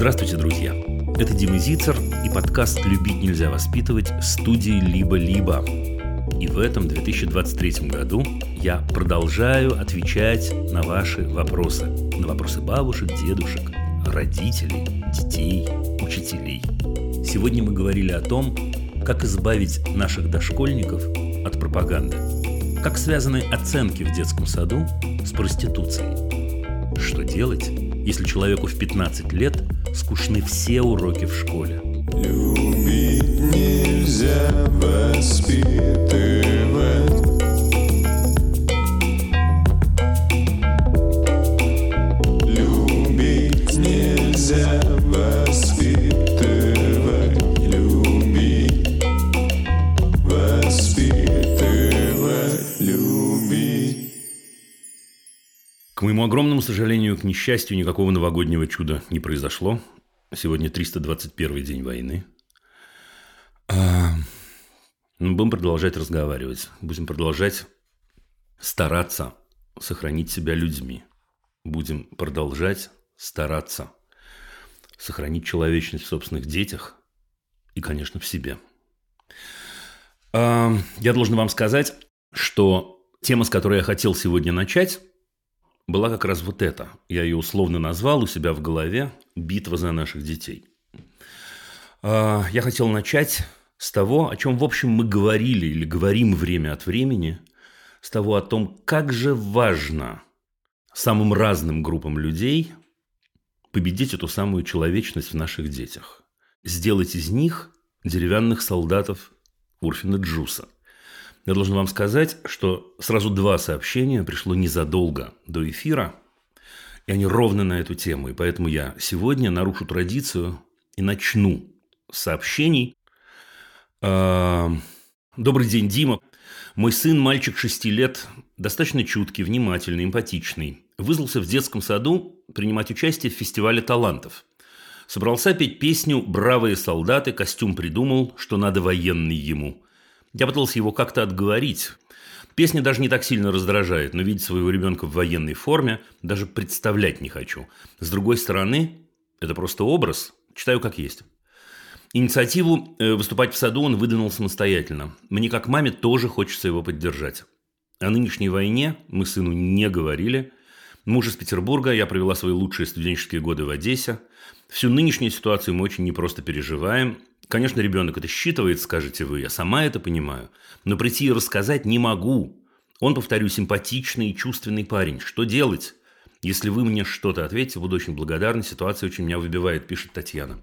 Здравствуйте, друзья! Это Дима Зицер и подкаст «Любить нельзя воспитывать» студии «Либо-либо». И в этом 2023 году я продолжаю отвечать на ваши вопросы. На вопросы бабушек, дедушек, родителей, детей, учителей. Сегодня мы говорили о том, как избавить наших дошкольников от пропаганды. Как связаны оценки в детском саду с проституцией. Что делать, если человеку в 15 лет скучны все уроки в школе? Любить нельзя воспитывать. Моему огромному сожалению, к несчастью, никакого новогоднего чуда не произошло. Сегодня 321 день войны. А, ну, будем продолжать разговаривать. Будем продолжать стараться сохранить себя людьми. Будем продолжать стараться сохранить человечность в собственных детях и, конечно, в себе. А, Я должен вам сказать, что тема, с которой я хотел сегодня начать, была как раз вот эта. Я ее условно назвал у себя в голове «Битва за наших детей». А, Я хотел начать с того, о чем, в общем, мы говорили или говорим время от времени, с того о том, как же важно самым разным группам людей победить эту самую человечность в наших детях. Сделать из них деревянных солдатов Урфина Джуса – я должен вам сказать, что сразу два сообщения пришло незадолго до эфира, и они ровно на эту тему. И поэтому я сегодня нарушу традицию и начну с сообщений. А, Добрый день, Дима. Мой сын, мальчик 6 лет, достаточно чуткий, внимательный, эмпатичный. Вызвался в детском саду принимать участие в фестивале талантов. Собрался петь песню «Бравые солдаты», костюм придумал, что надо военный ему – я пытался его как-то отговорить. Песня даже не так сильно раздражает, но видеть своего ребенка в военной форме даже представлять не хочу. С другой стороны, это просто образ. Читаю как есть. Инициативу э, выступать в саду он выдвинул самостоятельно. Мне как маме тоже хочется его поддержать. О нынешней войне мы сыну не говорили. Муж из Петербурга, я провела свои лучшие студенческие годы в Одессе. Всю нынешнюю ситуацию мы очень непросто переживаем. Конечно, ребенок это считывает, скажете вы, я сама это понимаю. Но прийти и рассказать не могу. Он, повторю, симпатичный и чувственный парень. Что делать? Если вы мне что-то ответите, буду очень благодарна. Ситуация очень меня выбивает, пишет Татьяна.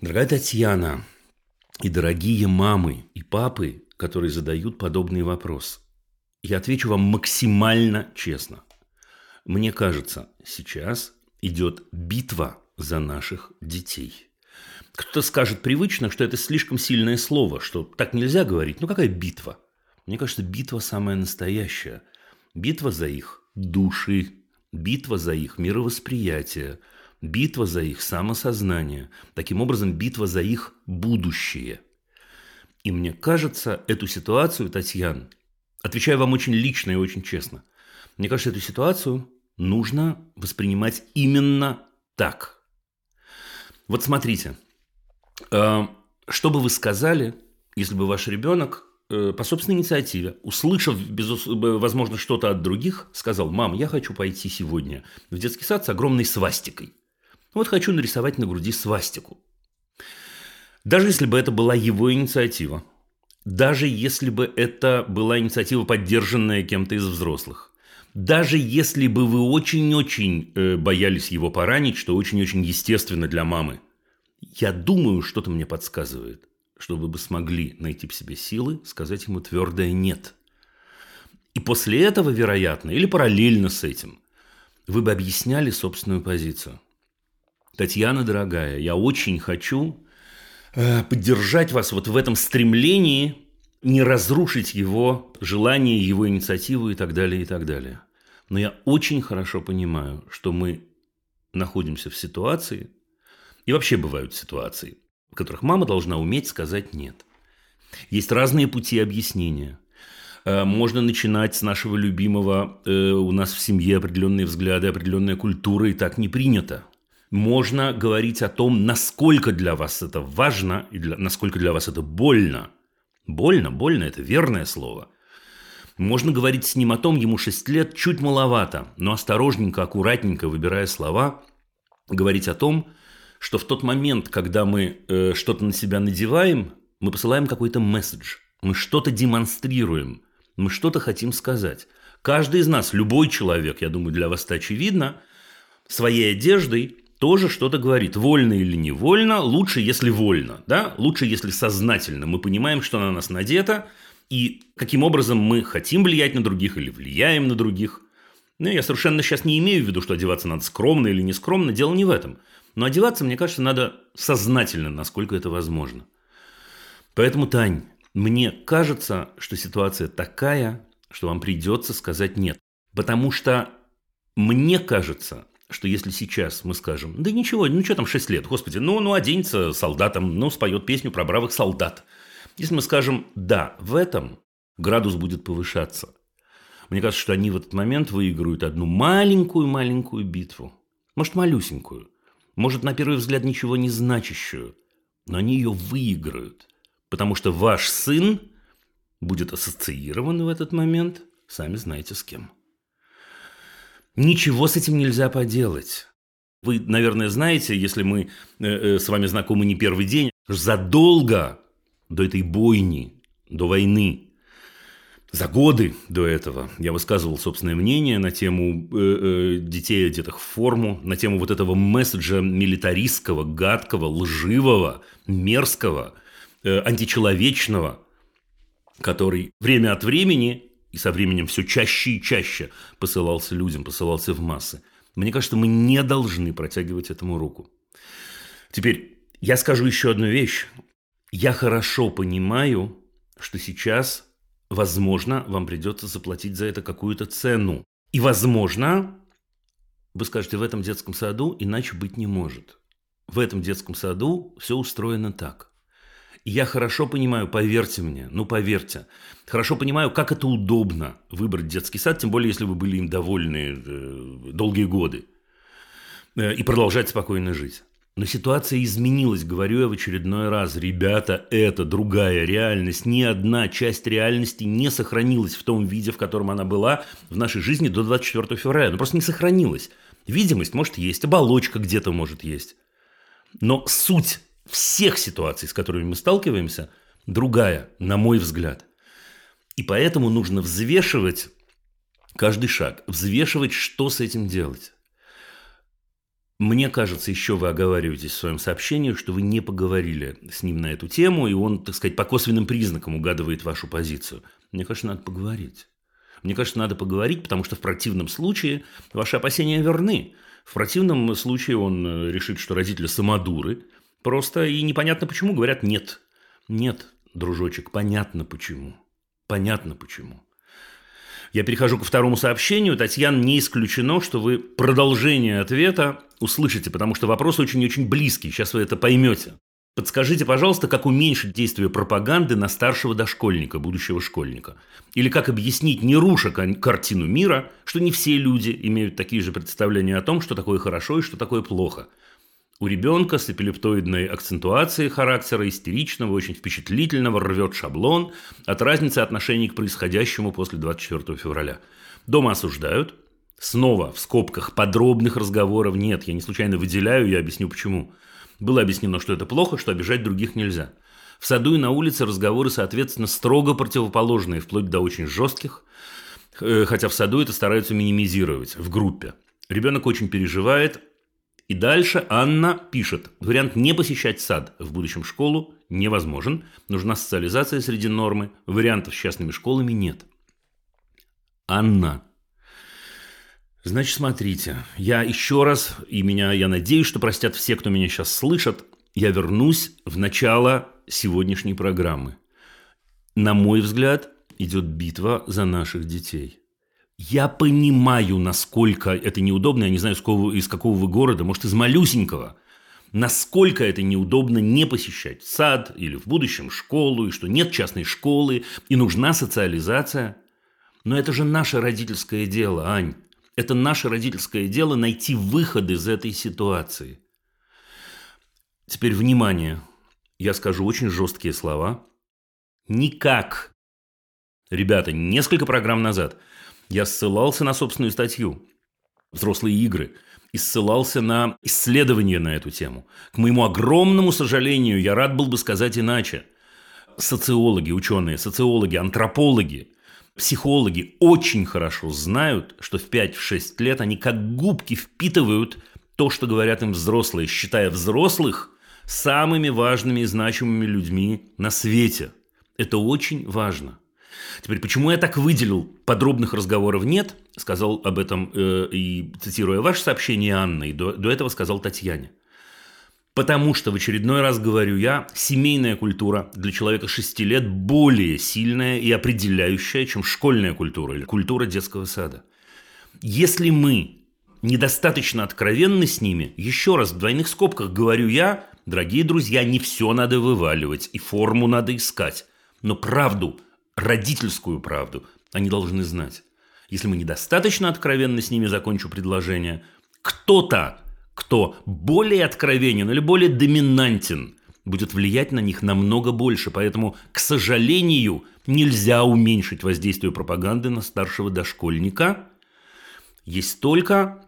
Дорогая Татьяна, и дорогие мамы и папы, которые задают подобный вопрос, я отвечу вам максимально честно. Мне кажется, сейчас идет битва за наших детей. Кто-то скажет привычно, что это слишком сильное слово, что так нельзя говорить. Ну, какая битва? Мне кажется, битва самая настоящая. Битва за их души, битва за их мировосприятие, битва за их самосознание. Таким образом, битва за их будущее. И мне кажется, эту ситуацию, Татьяна, отвечаю вам очень лично и очень честно, мне кажется, эту ситуацию нужно воспринимать именно так. Вот смотрите – что бы вы сказали, если бы ваш ребенок э, по собственной инициативе, услышав, возможно, что-то от других, сказал, мам, я хочу пойти сегодня в детский сад с огромной свастикой. Вот хочу нарисовать на груди свастику. Даже если бы это была его инициатива, даже если бы это была инициатива, поддержанная кем-то из взрослых, даже если бы вы очень-очень э, боялись его поранить, что очень-очень естественно для мамы, я думаю, что-то мне подсказывает, что вы бы смогли найти в себе силы сказать ему твердое «нет». И после этого, вероятно, или параллельно с этим, вы бы объясняли собственную позицию. Татьяна, дорогая, я очень хочу э, поддержать вас вот в этом стремлении не разрушить его желание, его инициативу и так далее, и так далее. Но я очень хорошо понимаю, что мы находимся в ситуации, и вообще бывают ситуации, в которых мама должна уметь сказать «нет». Есть разные пути объяснения. Э, можно начинать с нашего любимого, э, у нас в семье определенные взгляды, определенная культура, и так не принято. Можно говорить о том, насколько для вас это важно и для, насколько для вас это больно. Больно, больно – это верное слово. Можно говорить с ним о том, ему 6 лет, чуть маловато, но осторожненько, аккуратненько, выбирая слова, говорить о том, что в тот момент, когда мы э, что-то на себя надеваем, мы посылаем какой-то месседж, мы что-то демонстрируем, мы что-то хотим сказать. Каждый из нас, любой человек, я думаю, для вас это очевидно, своей одеждой тоже что-то говорит. Вольно или невольно, лучше, если вольно, да? лучше, если сознательно. Мы понимаем, что на нас надето, и каким образом мы хотим влиять на других или влияем на других. Ну, я совершенно сейчас не имею в виду, что одеваться надо скромно или не скромно, дело не в этом. Но одеваться, мне кажется, надо сознательно, насколько это возможно. Поэтому, Тань, мне кажется, что ситуация такая, что вам придется сказать «нет». Потому что мне кажется, что если сейчас мы скажем, да ничего, ну что там 6 лет, господи, ну, ну оденется солдатом, ну споет песню про бравых солдат. Если мы скажем «да», в этом градус будет повышаться. Мне кажется, что они в этот момент выиграют одну маленькую-маленькую битву. Может, малюсенькую. Может, на первый взгляд ничего не значащую. Но они ее выиграют. Потому что ваш сын будет ассоциирован в этот момент, сами знаете с кем. Ничего с этим нельзя поделать. Вы, наверное, знаете, если мы э, э, с вами знакомы не первый день, задолго до этой бойни, до войны, за годы до этого я высказывал собственное мнение на тему э, э, детей, одетых в форму, на тему вот этого месседжа милитаристского, гадкого, лживого, мерзкого, э, античеловечного, который время от времени и со временем все чаще и чаще посылался людям, посылался в массы. Мне кажется, мы не должны протягивать этому руку. Теперь я скажу еще одну вещь. Я хорошо понимаю, что сейчас, возможно, вам придется заплатить за это какую-то цену. И, возможно, вы скажете, в этом детском саду иначе быть не может. В этом детском саду все устроено так. Я хорошо понимаю, поверьте мне, ну поверьте, хорошо понимаю, как это удобно выбрать детский сад, тем более, если вы были им довольны э, долгие годы э, и продолжать спокойно жить. Но ситуация изменилась, говорю я в очередной раз. Ребята, это другая реальность. Ни одна часть реальности не сохранилась в том виде, в котором она была в нашей жизни до 24 февраля. Ну, просто не сохранилась. Видимость может есть, оболочка где-то может есть. Но суть всех ситуаций, с которыми мы сталкиваемся, другая, на мой взгляд. И поэтому нужно взвешивать каждый шаг, взвешивать, что с этим делать. Мне кажется, еще вы оговариваетесь в своем сообщении, что вы не поговорили с ним на эту тему, и он, так сказать, по косвенным признакам угадывает вашу позицию. Мне кажется, надо поговорить. Мне кажется, надо поговорить, потому что в противном случае ваши опасения верны. В противном случае он э, решит, что родители самодуры, Просто и непонятно почему говорят «нет». Нет, дружочек, понятно почему. Понятно почему. Я перехожу ко второму сообщению. Татьяна, не исключено, что вы продолжение ответа услышите, потому что вопрос очень-очень близкий. Сейчас вы это поймете. Подскажите, пожалуйста, как уменьшить действие пропаганды на старшего дошкольника, будущего школьника? Или как объяснить, не руша картину мира, что не все люди имеют такие же представления о том, что такое хорошо и что такое плохо – у ребенка с эпилептоидной акцентуацией характера, истеричного, очень впечатлительного, рвет шаблон от разницы отношений к происходящему после 24 февраля. Дома осуждают. Снова в скобках подробных разговоров нет. Я не случайно выделяю, я объясню почему. Было объяснено, что это плохо, что обижать других нельзя. В саду и на улице разговоры, соответственно, строго противоположные, вплоть до очень жестких, э, хотя в саду это стараются минимизировать в группе. Ребенок очень переживает, и дальше Анна пишет. Вариант не посещать сад в будущем школу невозможен. Нужна социализация среди нормы. Вариантов с частными школами нет. Анна. Значит, смотрите, я еще раз, и меня, я надеюсь, что простят все, кто меня сейчас слышат, я вернусь в начало сегодняшней программы. На мой взгляд, идет битва за наших детей – я понимаю, насколько это неудобно. Я не знаю, из какого, из какого вы города, может, из малюсенького. Насколько это неудобно не посещать сад или в будущем школу, и что нет частной школы, и нужна социализация. Но это же наше родительское дело, Ань. Это наше родительское дело найти выход из этой ситуации. Теперь внимание. Я скажу очень жесткие слова. Никак. Ребята, несколько программ назад я ссылался на собственную статью «Взрослые игры» и ссылался на исследования на эту тему. К моему огромному сожалению, я рад был бы сказать иначе. Социологи, ученые, социологи, антропологи, психологи очень хорошо знают, что в 5-6 лет они как губки впитывают то, что говорят им взрослые, считая взрослых самыми важными и значимыми людьми на свете. Это очень важно. Теперь, почему я так выделил? Подробных разговоров нет. Сказал об этом, э, и цитируя ваше сообщение Анны, до, до этого сказал Татьяне. Потому что, в очередной раз говорю я, семейная культура для человека 6 лет более сильная и определяющая, чем школьная культура или культура детского сада. Если мы недостаточно откровенны с ними, еще раз в двойных скобках говорю я, дорогие друзья, не все надо вываливать и форму надо искать. Но правду, родительскую правду они должны знать. Если мы недостаточно откровенны с ними, закончу предложение, кто-то, кто более откровенен или более доминантен, будет влиять на них намного больше. Поэтому, к сожалению, нельзя уменьшить воздействие пропаганды на старшего дошкольника. Есть только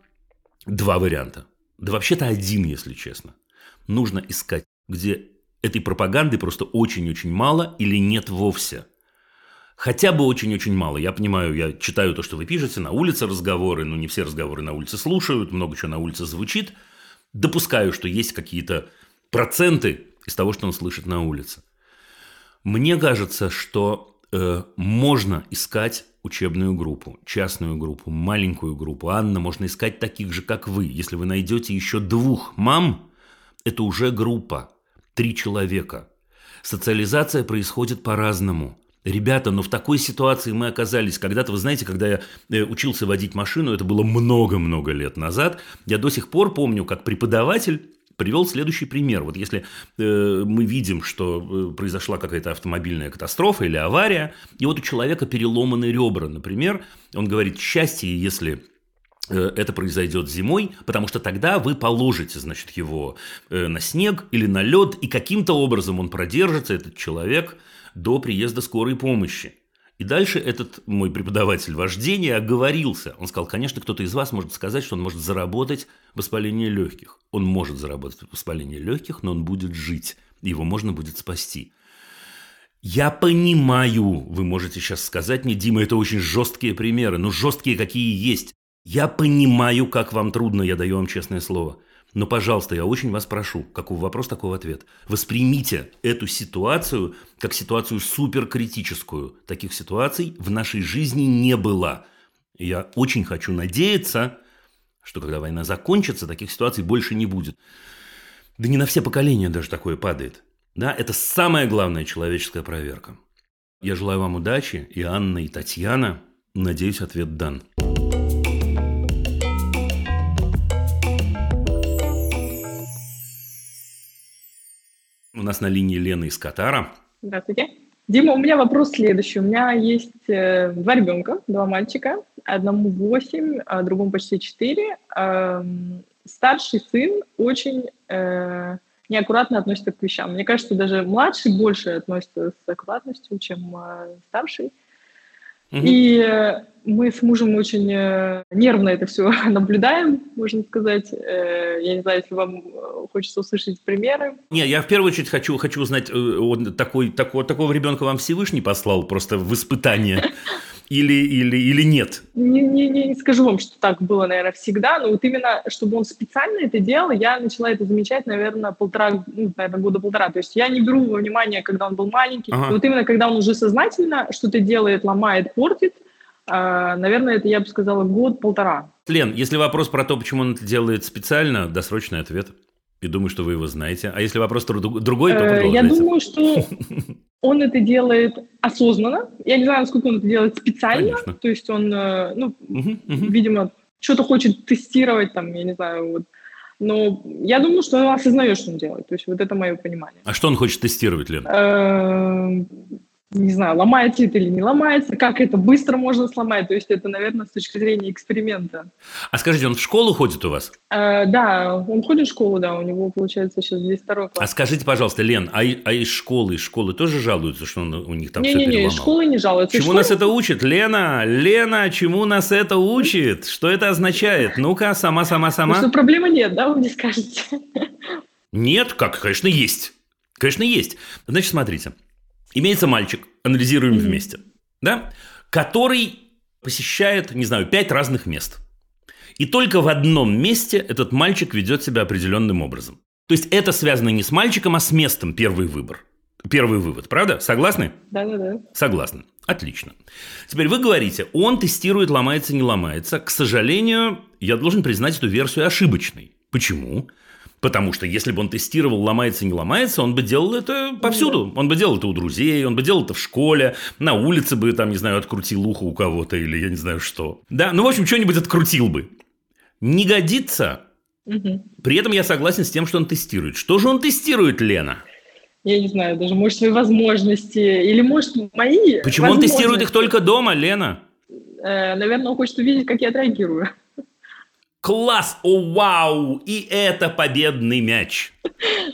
два варианта. Да вообще-то один, если честно. Нужно искать, где этой пропаганды просто очень-очень мало или нет вовсе – Хотя бы очень-очень мало. Я понимаю, я читаю то, что вы пишете, на улице разговоры, но не все разговоры на улице слушают, много чего на улице звучит. Допускаю, что есть какие-то проценты из того, что он слышит на улице. Мне кажется, что э, можно искать учебную группу, частную группу, маленькую группу. Анна, можно искать таких же, как вы. Если вы найдете еще двух мам, это уже группа, три человека. Социализация происходит по-разному. Ребята, но в такой ситуации мы оказались. Когда-то, вы знаете, когда я э, учился водить машину, это было много-много лет назад, я до сих пор помню, как преподаватель привел следующий пример. Вот если э, мы видим, что э, произошла какая-то автомобильная катастрофа или авария, и вот у человека переломаны ребра, например, он говорит, счастье, если э, это произойдет зимой, потому что тогда вы положите, значит, его на снег или на лед, и каким-то образом он продержится, этот человек, до приезда скорой помощи. И дальше этот мой преподаватель вождения оговорился. Он сказал, конечно, кто-то из вас может сказать, что он может заработать воспаление легких. Он может заработать воспаление легких, но он будет жить. Его можно будет спасти. Я понимаю, вы можете сейчас сказать мне, Дима, это очень жесткие примеры, но жесткие какие есть. Я понимаю, как вам трудно, я даю вам честное слово. Но, пожалуйста, я очень вас прошу, какой вопрос, такой ответ. Воспримите эту ситуацию как ситуацию суперкритическую. Таких ситуаций в нашей жизни не было. Я очень хочу надеяться, что когда война закончится, таких ситуаций больше не будет. Да не на все поколения даже такое падает. Да, это самая главная человеческая проверка. Я желаю вам удачи, и Анна, и Татьяна. Надеюсь, ответ дан. У нас на линии Лена из Катара. Здравствуйте. Дима, у меня вопрос следующий. У меня есть э, два ребенка, два мальчика. Одному 8, а другому почти 4. Э, старший сын очень э, неаккуратно относится к вещам. Мне кажется, даже младший больше относится с аккуратностью, чем э, старший. Угу. И мы с мужем очень э, нервно это все наблюдаем, можно сказать. Э, я не знаю, если вам хочется услышать примеры. Не, я в первую очередь хочу, хочу узнать, вот такой, такого, такого ребенка вам Всевышний послал просто в испытание или, или, или нет? Не, не, не скажу вам, что так было, наверное, всегда, но вот именно, чтобы он специально это делал, я начала это замечать, наверное, полтора, ну, наверное, года полтора. То есть я не беру во внимание, когда он был маленький. Ага. вот именно, когда он уже сознательно что-то делает, ломает, портит, э, наверное, это, я бы сказала, год-полтора. Лен, если вопрос про то, почему он это делает специально, досрочный ответ. И думаю, что вы его знаете. А если вопрос другой, то продолжайте. Я думаю, что он это делает осознанно. Я не знаю, насколько он это делает специально. Конечно. То есть он, э, ну, угу, угу. видимо, что-то хочет тестировать, там, я не знаю, вот. Но я думаю, что он осознает, что он делает. То есть вот это мое понимание. А что он хочет тестировать, Лен? Не знаю, ломается это или не ломается, как это быстро можно сломать. То есть это, наверное, с точки зрения эксперимента. А скажите, он в школу ходит у вас? Э, да, он ходит в школу, да, у него, получается, сейчас здесь второй класс. А скажите, пожалуйста, Лен, а, а из школы, из школы тоже жалуются, что он, у них там все Не-не-не, переломал? из школы не жалуются. Чему школы- нас это учит? Лена, Лена, чему нас это учит? Что это означает? Ну-ка, сама, сама, Потому сама. что проблемы нет, да, вы мне скажете? Нет, как, конечно, есть. Конечно, есть. Значит, смотрите. Имеется мальчик, анализируем Мгм. вместе, да, который посещает, не знаю, пять разных мест. И только в одном месте этот мальчик ведет себя определенным образом. То есть это связано не с мальчиком, а с местом первый выбор. Первый вывод, правда? Согласны? Да-да-да. Согласны. Отлично. Теперь вы говорите, он тестирует, ломается, не ломается. К сожалению, я должен признать эту версию ошибочной. Почему? Потому что если бы он тестировал, ломается, не ломается, он бы делал это повсюду. Он бы делал это у друзей, он бы делал это в школе, на улице бы, там, не знаю, открутил ухо у кого-то или я не знаю что. Да, ну, в общем, что-нибудь открутил бы. Не годится. Мгм. При этом я согласен с тем, что он тестирует. Что же он тестирует, Лена? Я не знаю, даже, может, свои возможности, или, может, мои Почему он тестирует их только дома, Лена? Э, наверное, он хочет увидеть, как я отреагирую. Класс! О, вау! И это победный мяч.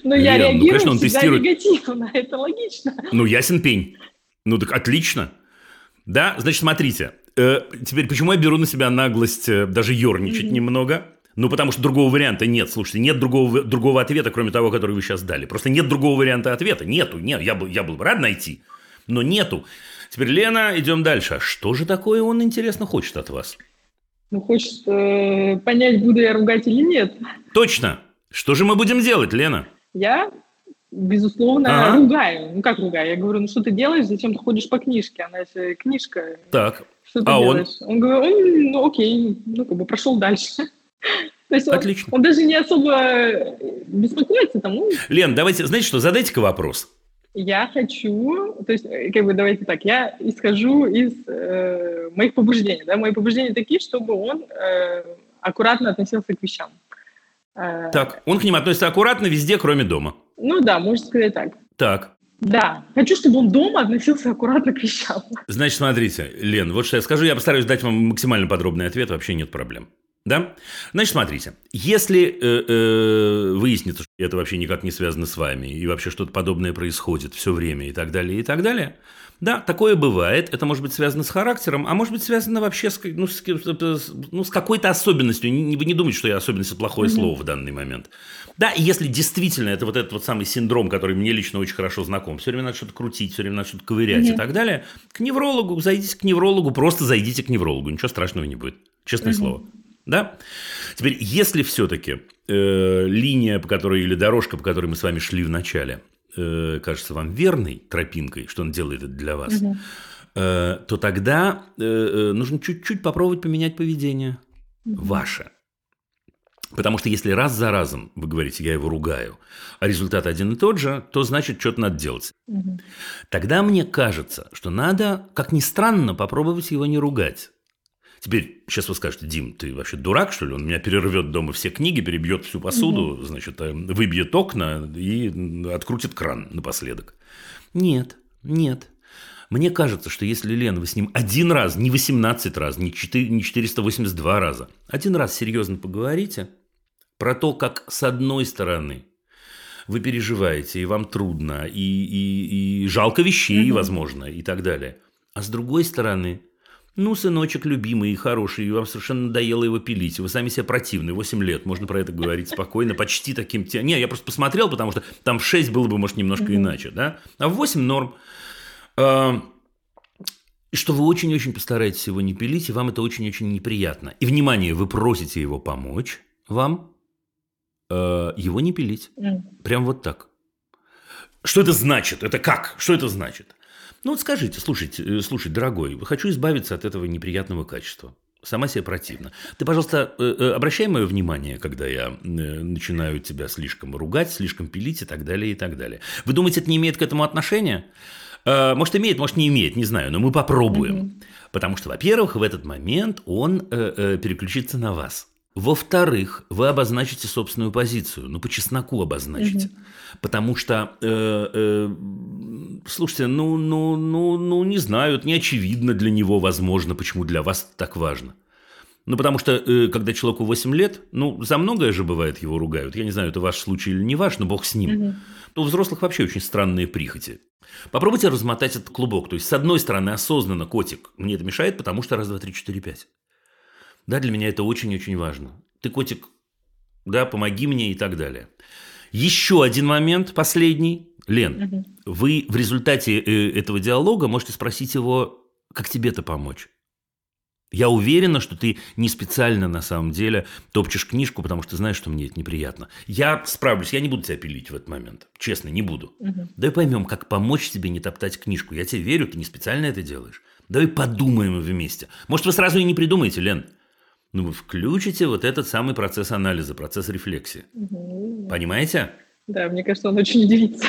Но я ну, реагирую конечно, он тестирует. негативно, это логично. Ну, ясен пень. Ну, так отлично. Да, значит, смотрите. Э, теперь, почему я беру на себя наглость э, даже ерничать немного? Ну, потому что другого варианта нет. Слушайте, нет другого, другого ответа, кроме того, который вы сейчас дали. Просто нет другого варианта ответа. Нету. Нет, я, был, я был бы рад найти, но нету. Теперь, Лена, идем дальше. А что же такое он, интересно, хочет от вас? Ну, хочет э, понять, буду я ругать или нет. Точно. Что же мы будем делать, Лена? Я, безусловно, Ага. ругаю. Ну, как ругаю? Я говорю, ну, что ты делаешь, зачем ты ходишь по книжке? Она же книжка. Так, Что ты А он? делаешь? Он? говорит, он, ну, окей, ну, как бы прошел дальше. То есть он, Отлично. он даже не особо беспокоится там, ну, Лен, давайте, знаете что, задайте-ка вопрос. Я хочу, то есть, э, как бы, давайте так, я исхожу из э, моих побуждений, да, мои побуждения такие, чтобы он э, аккуратно относился к вещам. Э, Так, он к ним относится аккуратно везде, кроме дома. Ну да, можно сказать так. Так, Да, хочу, чтобы он дома относился аккуратно к вещам. Значит, смотрите, Лен, вот что я скажу, я постараюсь дать вам максимально подробный ответ, вообще нет проблем. Да? Значит, смотрите, если э, э, выяснится, что это вообще никак не связано с вами, и вообще что-то подобное происходит все время и так далее, и так далее, да, такое бывает, это может быть связано с характером, а может быть связано вообще с, ну, с, с- ну, с какой-то особенностью, вы не думайте, что я особенность – плохое слово в данный момент. Да, и если действительно это вот этот вот самый синдром, который мне лично очень хорошо знаком, все время надо что-то крутить, все время надо что-то ковырять и так далее, к неврологу, зайдите к неврологу, просто зайдите к неврологу, ничего страшного не будет, честное слово. Да? Теперь, если все-таки э, линия, по которой, или дорожка, по которой мы с вами шли в начале, э, кажется вам верной тропинкой, что он делает это для вас, э, то тогда э, э, нужно чуть-чуть попробовать поменять поведение ваше. Потому что если раз за разом вы говорите, я его ругаю, а результат один и тот же, то значит, что-то надо делать. Мгм. Тогда мне кажется, что надо, как ни странно, попробовать его не ругать. Теперь, сейчас вы скажете, Дим, ты вообще дурак, что ли? Он меня перервет дома все книги, перебьет всю посуду, значит, э, выбьет окна и открутит кран напоследок. Нет, нет. Мне кажется, что если, Лен, вы с ним один раз, не 18 раз, не 4 не 482 раза, один раз серьезно поговорите про то, как с одной стороны вы переживаете, и вам трудно, и, и- и жалко вещей, возможно, и так далее. А с другой стороны, ну, сыночек любимый и хороший, и вам совершенно надоело его пилить, вы сами себе противны, 8 лет, можно про это говорить спокойно, почти таким... те- Не, я просто посмотрел, потому что там в 6 было бы, может, немножко иначе, да? А в 8 норм. А, И что вы очень-очень постараетесь его не пилить, и вам это очень-очень неприятно. И, внимание, вы просите его помочь вам э, его не пилить. Прям вот так. Что это значит? Это как? Что это значит? Ну вот скажите, слушайте, э, слушай, дорогой, хочу избавиться от этого неприятного качества. Сама себе противно. Ты, пожалуйста, э, э, обращай мое внимание, когда я начинаю тебя слишком ругать, слишком пилить и так далее, и так далее. Вы думаете, это не имеет к этому отношения? Может, имеет, может, не имеет, не знаю, но мы попробуем. Потому что, во-первых, в этот момент он переключится на вас. Во-вторых, вы обозначите собственную позицию, ну, по чесноку обозначите. Потому что, э, э, слушайте, ну, ну, ну, ну, не знаю, это не очевидно для него, возможно, почему для вас так важно. Ну, потому что, э, когда человеку 8 лет, ну, за многое же бывает его ругают. Я не знаю, это ваш случай или не ваш, но бог с ним. То у взрослых вообще очень странные прихоти. Попробуйте размотать этот клубок. То есть, с одной стороны, осознанно, котик, мне это мешает, потому что раз, два, три, четыре, пять. Да, для меня это очень-очень важно. Ты, котик, да, помоги мне и так далее. Еще один момент, последний. Лен, вы в результате э, этого диалога можете спросить его, как тебе-то помочь. Я уверена, что ты не специально на самом деле топчешь книжку, потому что знаешь, что мне это неприятно. Я справлюсь, я не буду тебя пилить в этот момент. Честно, не буду. Давай поймем, как помочь тебе не топтать книжку. Я тебе верю, ты не специально это делаешь. Давай подумаем вместе. Может, вы сразу и не придумаете, Лен. Ну, вы включите вот этот самый процесс анализа, процесс рефлексии. Понимаете? Да, мне кажется, он очень удивится.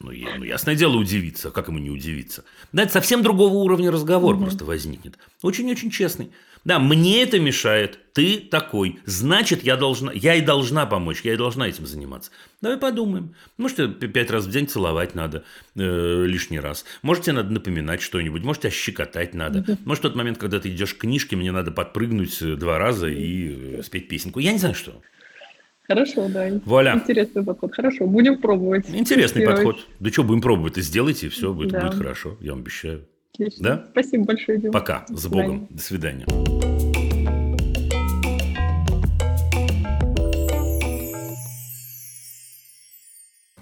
Ну, я- ну, ясное дело, удивиться. Как ему не удивиться? Да, это совсем другого уровня разговор просто возникнет. Очень-очень честный. Да, мне это мешает, ты такой. Значит, я должна, я и должна помочь, я и должна этим заниматься. Давай подумаем. Может, тебе п- пять раз в день целовать надо э, лишний раз. Может, тебе надо напоминать что-нибудь. Может, тебя щекотать надо. Может, в тот момент, когда ты идешь к книжке, мне надо подпрыгнуть э, два раза и э, спеть песенку. Я не знаю, что. Хорошо, да. Вуаля. Интересный подход. Хорошо, будем пробовать. Интересный подход. Да что, будем пробовать, и сделайте, и все, будет, Да. будет хорошо, я вам обещаю. Отлично. Да? Спасибо большое, Дима. Пока, с. Богом, до свидания.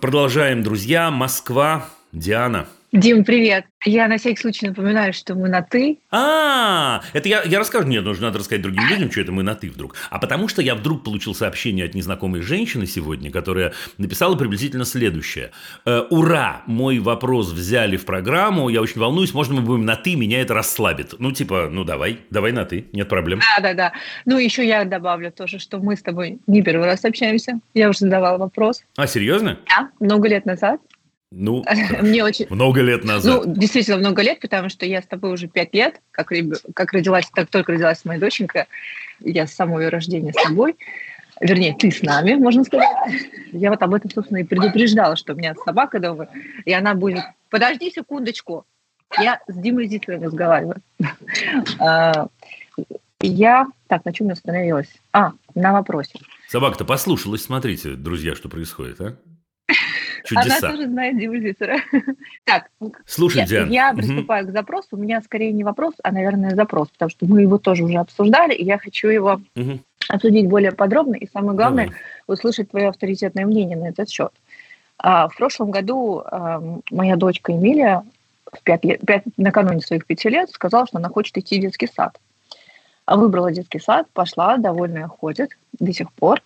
Продолжаем, друзья. Москва, Диана. Дим, привет. Я на всякий случай напоминаю, что мы на «ты». А, это я, я расскажу. Нет, нужно надо рассказать другим людям, что это мы на «ты» вдруг. А потому что я вдруг получил сообщение от незнакомой женщины сегодня, которая написала приблизительно следующее. Э, Ура, мой вопрос взяли в программу, я очень волнуюсь, можно мы будем на «ты», меня это расслабит. Ну, типа, ну давай, давай на «ты», нет проблем. Да-да-да. Ну, еще я добавлю тоже, что мы с тобой не первый раз общаемся. Я уже задавала вопрос. А, серьезно? Да, много лет назад. Ну, Мне очень... много лет назад. Ну, действительно много лет, потому что я с тобой уже пять лет, как, как родилась, так только родилась моя доченька. Я с самого ее рождения с тобой. Вернее, ты с нами, можно сказать. Я вот об этом, собственно, и предупреждала, что у меня собака дома, и она будет... Подожди секундочку. Я с Димой Зитлером разговариваю. А, Я... Так, на чем я остановилась? А, на вопросе. Собака-то послушалась, смотрите, друзья, что происходит, а? Она Чудеса. тоже знает Диму Зитлера. Так, Слушай, я, Диана. я приступаю к запросу. У меня скорее не вопрос, а, наверное, запрос, потому что мы его тоже уже обсуждали, и я хочу его Мгм. обсудить более подробно, и самое главное, Давай. услышать твое авторитетное мнение на этот счет. А, В прошлом году ам, моя дочка Эмилия в пять лет, пять- накануне своих пяти лет сказала, что она хочет идти в детский сад. А Выбрала детский сад, пошла, довольная ходит до сих пор.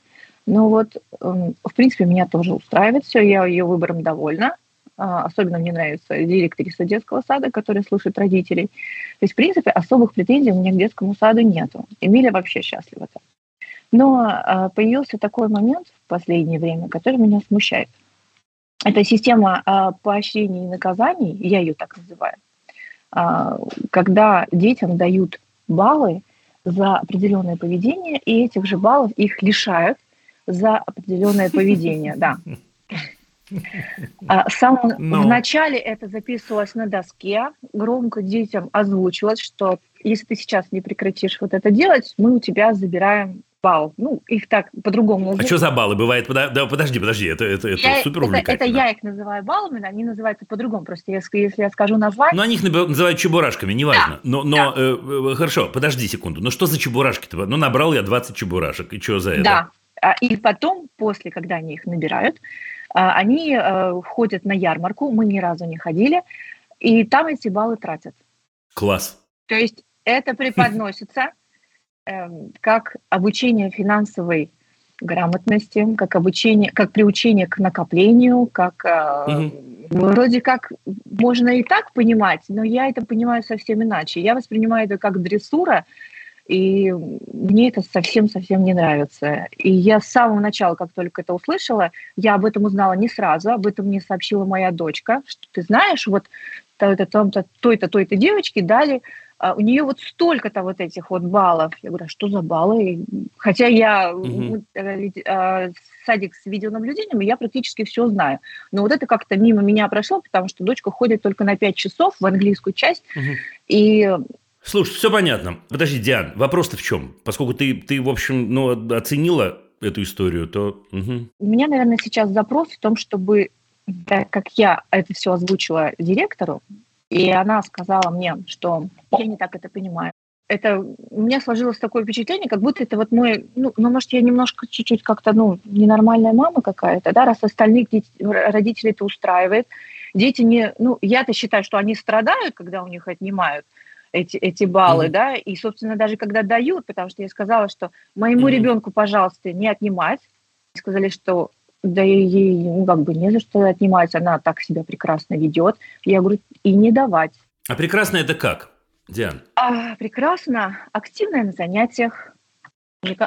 Ну вот, эм, в принципе, меня тоже устраивает все, я ее выбором довольна. А, Особенно мне нравится директриса детского сада, которая слушает родителей. То есть, в принципе, особых претензий у меня к детскому саду нету. Эмилия вообще счастлива там. Но а, появился такой момент в последнее время, который меня смущает. Это система а, поощрений и наказаний, я ее так называю, когда детям дают баллы за определенное поведение, и этих же баллов их лишают за определенное поведение, да. А, Сам Но. вначале это записывалось на доске, громко детям озвучивалось, что если ты сейчас не прекратишь вот это делать, мы у тебя забираем балл. Ну, их так по-другому А что за баллы бывает? Да, подожди, подожди, это, это, это Я- супер это, это увлекательно. я их называю баллами, они называются по-другому. Просто если, если я скажу название, Ну, они их называют чебурашками, неважно. Но, но э, э, хорошо, подожди секунду. Ну, что за чебурашки-то? Ну, набрал я 20 чебурашек, и что за это? да. А, И потом, после, когда они их набирают, а, они э, ходят на ярмарку, мы ни разу не ходили, и там эти баллы тратят. Класс. То есть это преподносится эм, как обучение финансовой грамотности, как обучение, как приучение к накоплению, как Мгм. вроде как можно и так понимать, но я это понимаю совсем иначе. Я воспринимаю это как дрессура, и мне это совсем-совсем не нравится. И я с самого начала, как только это услышала, я об этом узнала не сразу, об этом мне сообщила моя дочка, что ты знаешь, вот то-то, то-то, той-то, той-то девочке дали а у нее вот столько-то вот этих вот баллов. Я говорю, а что за баллы? Хотя я э, садик с видеонаблюдением, и я практически все знаю. Но вот это как-то мимо меня прошло, потому что дочка ходит только на 5 часов в английскую часть, Мгм. и Слушай, все понятно. Подожди, Диан, вопрос-то в чем? Поскольку ты, ты, в общем, ну, оценила эту историю, то... мгм. у меня, наверное, сейчас запрос в том, чтобы, так как я это все озвучила директору, и она сказала мне, что я не так это понимаю. Это у меня сложилось такое впечатление, как будто это вот мой, ну, ну может, я немножко чуть-чуть как-то, ну, ненормальная мама какая-то, да, раз остальных родителей это устраивает. Дети не, ну, я-то считаю, что они страдают, когда у них отнимают эти, эти баллы, Мгм. да, и, собственно, даже когда дают, потому что я сказала, что моему Мгм. ребенку, пожалуйста, не отнимать, сказали, что да и ей ну, как бы не за что отнимать, она так себя прекрасно ведет. Я говорю, и не давать. А прекрасно это как, Диан? А, прекрасно, активная на занятиях.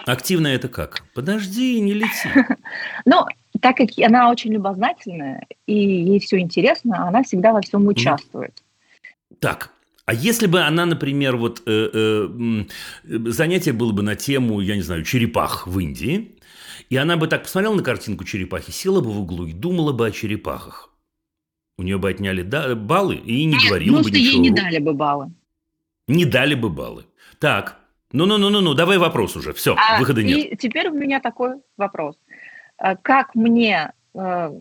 Активно это как? Подожди, не лети. Но так как она очень любознательная, и ей все интересно, она всегда во всем участвует. Так, а если бы она, например, вот э, э, э, занятие было бы на тему, я не знаю, черепах в Индии, и она бы так посмотрела на картинку черепахи, села бы в углу и думала бы о черепахах. У нее бы отняли да- баллы и не говорила бы Просто ей ничего. не дали бы баллы. Не дали бы баллы. Так, ну-ну-ну-ну, давай вопрос уже. Все, А, выхода нет. И теперь у меня такой вопрос. А Как мне с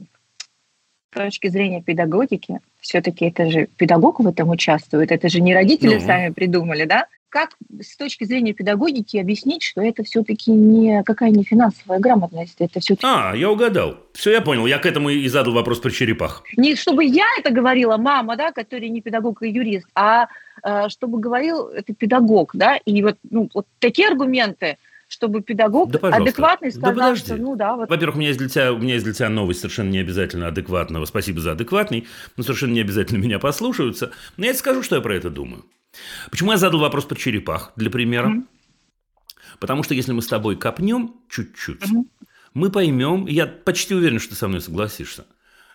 точки зрения педагогики, все-таки это же педагог в этом участвует, это же не родители Ну. сами придумали, да? Как с точки зрения педагогики объяснить, что это все-таки не какая не финансовая грамотность, это все-таки А, я угадал. Все, я понял. Я к этому и задал вопрос про черепах. не чтобы я это говорила, мама, да, которая не педагог и юрист, а э, чтобы говорил это педагог, да, и вот, ну, вот такие аргументы, чтобы педагог Да, пожалуйста. адекватный Да сказал, подожди. что, ну да, вот Во-первых, у меня есть для тебя, у меня есть для тебя новость совершенно не обязательно адекватного. Спасибо за адекватный, но совершенно не обязательно меня послушаются. Но я тебе скажу, что я про это думаю. Почему я задал вопрос про черепах, для примера? Мгм. Потому что если мы с тобой копнем чуть-чуть, Мгм. мы поймем, я почти уверен, что ты со мной согласишься,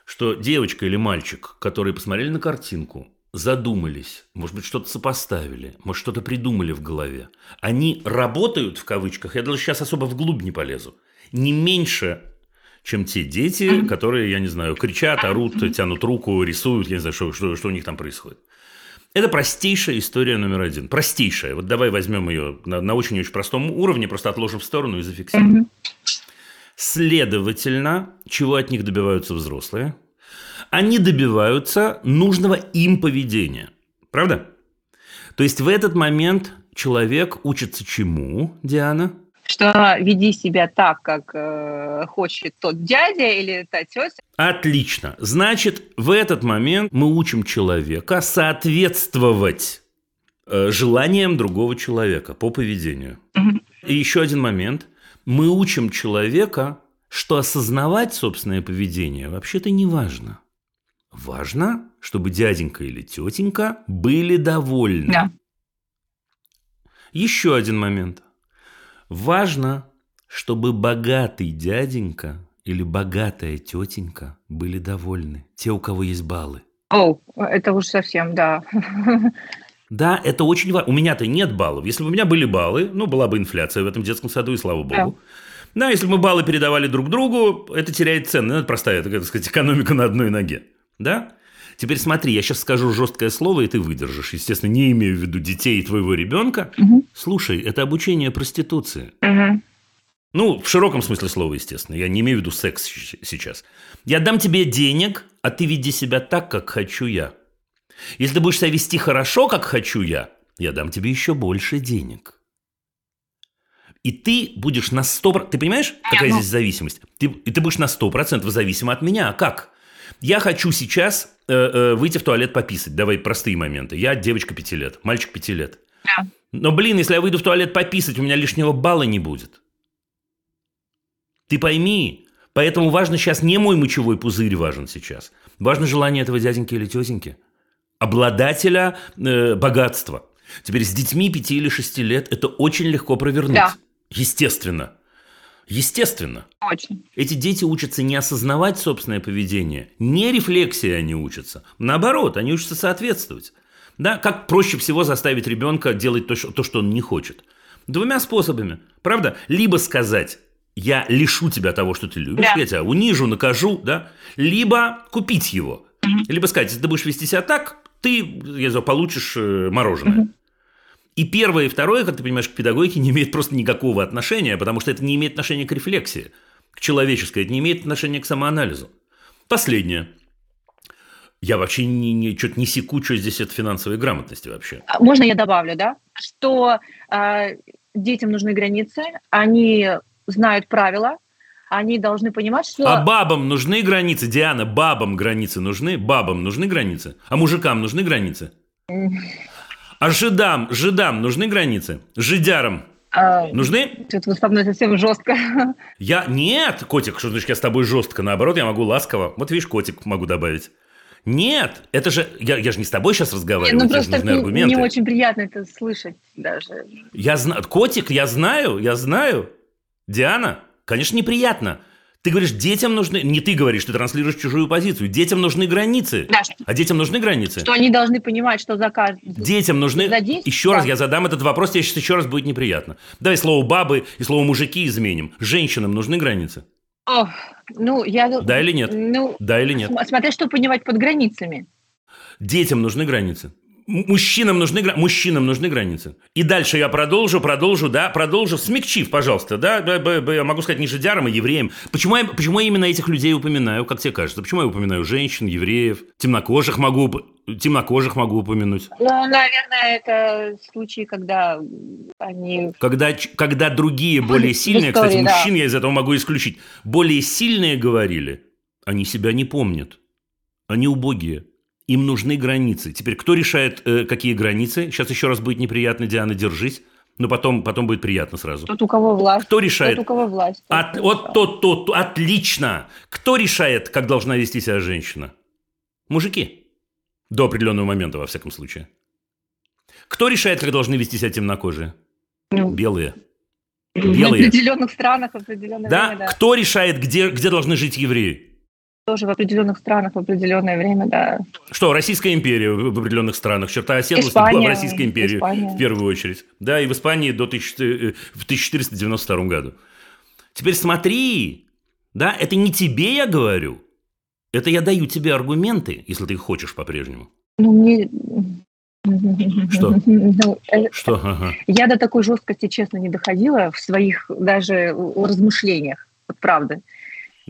что девочка или мальчик, которые посмотрели на картинку, задумались, может быть, что-то сопоставили, может, что-то придумали в голове, они работают, в кавычках, я даже сейчас особо вглубь не полезу, не меньше, чем те дети, которые, я не знаю, кричат, орут, тянут руку, рисуют, я не знаю, что, что, что у них там происходит. Это простейшая история номер один. Простейшая. Вот давай возьмем ее на, очень-очень простом уровне, просто отложим в сторону и зафиксируем. Следовательно, чего от них добиваются взрослые? Они добиваются нужного им поведения. Правда? То есть в этот момент человек учится чему, Диана? что веди себя так, как э, хочет тот дядя или та тетя. Отлично. Значит, в этот момент мы учим человека соответствовать э, желаниям другого человека по поведению. И еще один момент. Мы учим человека, что осознавать собственное поведение вообще-то не важно. Важно, чтобы дяденька или тетенька были довольны. Да. Еще один момент. Важно, чтобы богатый дяденька или богатая тетенька были довольны. Те, у кого есть баллы. О, это уж совсем, да. Да, это очень важно. У меня-то нет баллов. Если бы у меня были баллы, ну, была бы инфляция в этом детском саду, и слава богу. Да, если бы мы баллы передавали друг другу, это теряет цену. Ну, Это простая, так сказать, экономика на одной ноге. Да? Теперь смотри, я сейчас скажу жесткое слово, и ты выдержишь. Естественно, не имею в виду детей и твоего ребенка. Мгм. Слушай, это обучение проституции. Мгм. Ну, в широком смысле слова, естественно. Я не имею в виду секс сейчас. Я дам тебе денег, а ты веди себя так, как хочу я. Если ты будешь себя вести хорошо, как хочу я, я дам тебе еще больше денег. И ты будешь на 100%... Ты понимаешь, какая здесь зависимость? Ты, и ты будешь на 100% зависим от меня. А как? Я хочу сейчас э, э, выйти в туалет пописать. Давай простые моменты. Я девочка 5 лет, мальчик 5 лет. Да. Но, блин, если я выйду в туалет пописать, у меня лишнего балла не будет. Ты пойми, поэтому важно сейчас не мой мочевой пузырь важен сейчас. Важно желание этого дяденьки или тетеньки. Обладателя э, богатства. Теперь с детьми 5 или 6 лет это очень легко провернуть. Да. Естественно. Естественно. Очень. Эти дети учатся не осознавать собственное поведение, не рефлексии они учатся. Наоборот, они учатся соответствовать. Да, как проще всего заставить ребенка делать то, что, то, что он не хочет? Двумя способами, правда? Либо сказать, я лишу тебя того, что ты любишь, Да. я тебя унижу, накажу, да? Либо купить его. Либо сказать, если ты будешь вести себя так, ты, я знаю, получишь э, мороженое. И первое, и второе, как ты понимаешь, к педагогике не имеет просто никакого отношения, потому что это не имеет отношения к рефлексии, к человеческой, это не имеет отношения к самоанализу. Последнее. Я вообще не, не, что-то не секу, что здесь от финансовой грамотности вообще. А Можно я добавлю, да? Что э, детям нужны границы, они знают правила, они должны понимать, что... А бабам нужны границы, Диана, бабам границы нужны, бабам нужны границы, а мужикам нужны границы. А жидам, жидам нужны границы, жидярам э, нужны? Что-то вы со мной совсем жестко. Я нет, котик, что значит я с тобой жестко, наоборот, я могу ласково. Вот видишь, котик могу добавить. Нет, это же я, я же не с тобой сейчас разговариваю, ну, тебе же просто нужны не, аргументы. не очень приятно это слышать даже. Я знаю, котик, я знаю, я знаю. Диана, конечно, неприятно. Ты говоришь, детям нужны... Не ты говоришь, ты транслируешь чужую позицию. Детям нужны границы. Да, А детям нужны границы? что они должны понимать, что за каждый... Детям нужны... За десять? Еще раз Да. я задам этот вопрос, тебе сейчас еще раз будет неприятно. Давай слово «бабы» и слово «мужики» изменим. Женщинам нужны границы? Ох, ну, я... Да или нет? Ну, Да или нет? см- смотря что понимать под границами. Детям нужны границы. Мужчинам нужны, мужчинам нужны границы. И дальше я продолжу, продолжу, да, продолжу, смягчив, пожалуйста, да, я могу сказать не жидярам, а евреям. Почему я, почему я именно этих людей упоминаю, как тебе кажется? Почему я упоминаю женщин, евреев, темнокожих могу, темнокожих могу упомянуть? Ну, наверное, это случаи, когда они... Когда, когда другие, более В сильные, истории, кстати, да. мужчин я из этого могу исключить, более сильные говорили, они себя не помнят. Они убогие. Им нужны границы. Теперь кто решает, э, какие границы? Сейчас еще раз будет неприятно, Диана, держись. Но потом, потом будет приятно сразу. Тот, у кого власть. Кто решает? Тот, у кого власть. тот От, вот тот, тот, тот, отлично. Кто решает, как должна вести себя женщина? Мужики. До определенного момента, во всяком случае. Кто решает, как должны вести себя темнокожие? Ну, Белые. В белые. определенных странах, в определенное Да? время, да. Кто решает, где, где должны жить евреи? Тоже в определенных странах, в определенное время, да. Что, Российская империя в определенных странах, черта оседлости Испания, была в Российской империи Испания. в первую очередь. Да, и в Испании до 1000, э, в 1492 году. Теперь смотри, да, это не тебе я говорю, это я даю тебе аргументы, если ты их хочешь по-прежнему. Ну, мне... Что? Ну, э, Что? Ага. я до такой жесткости, честно, не доходила в своих даже размышлениях. Вот правда.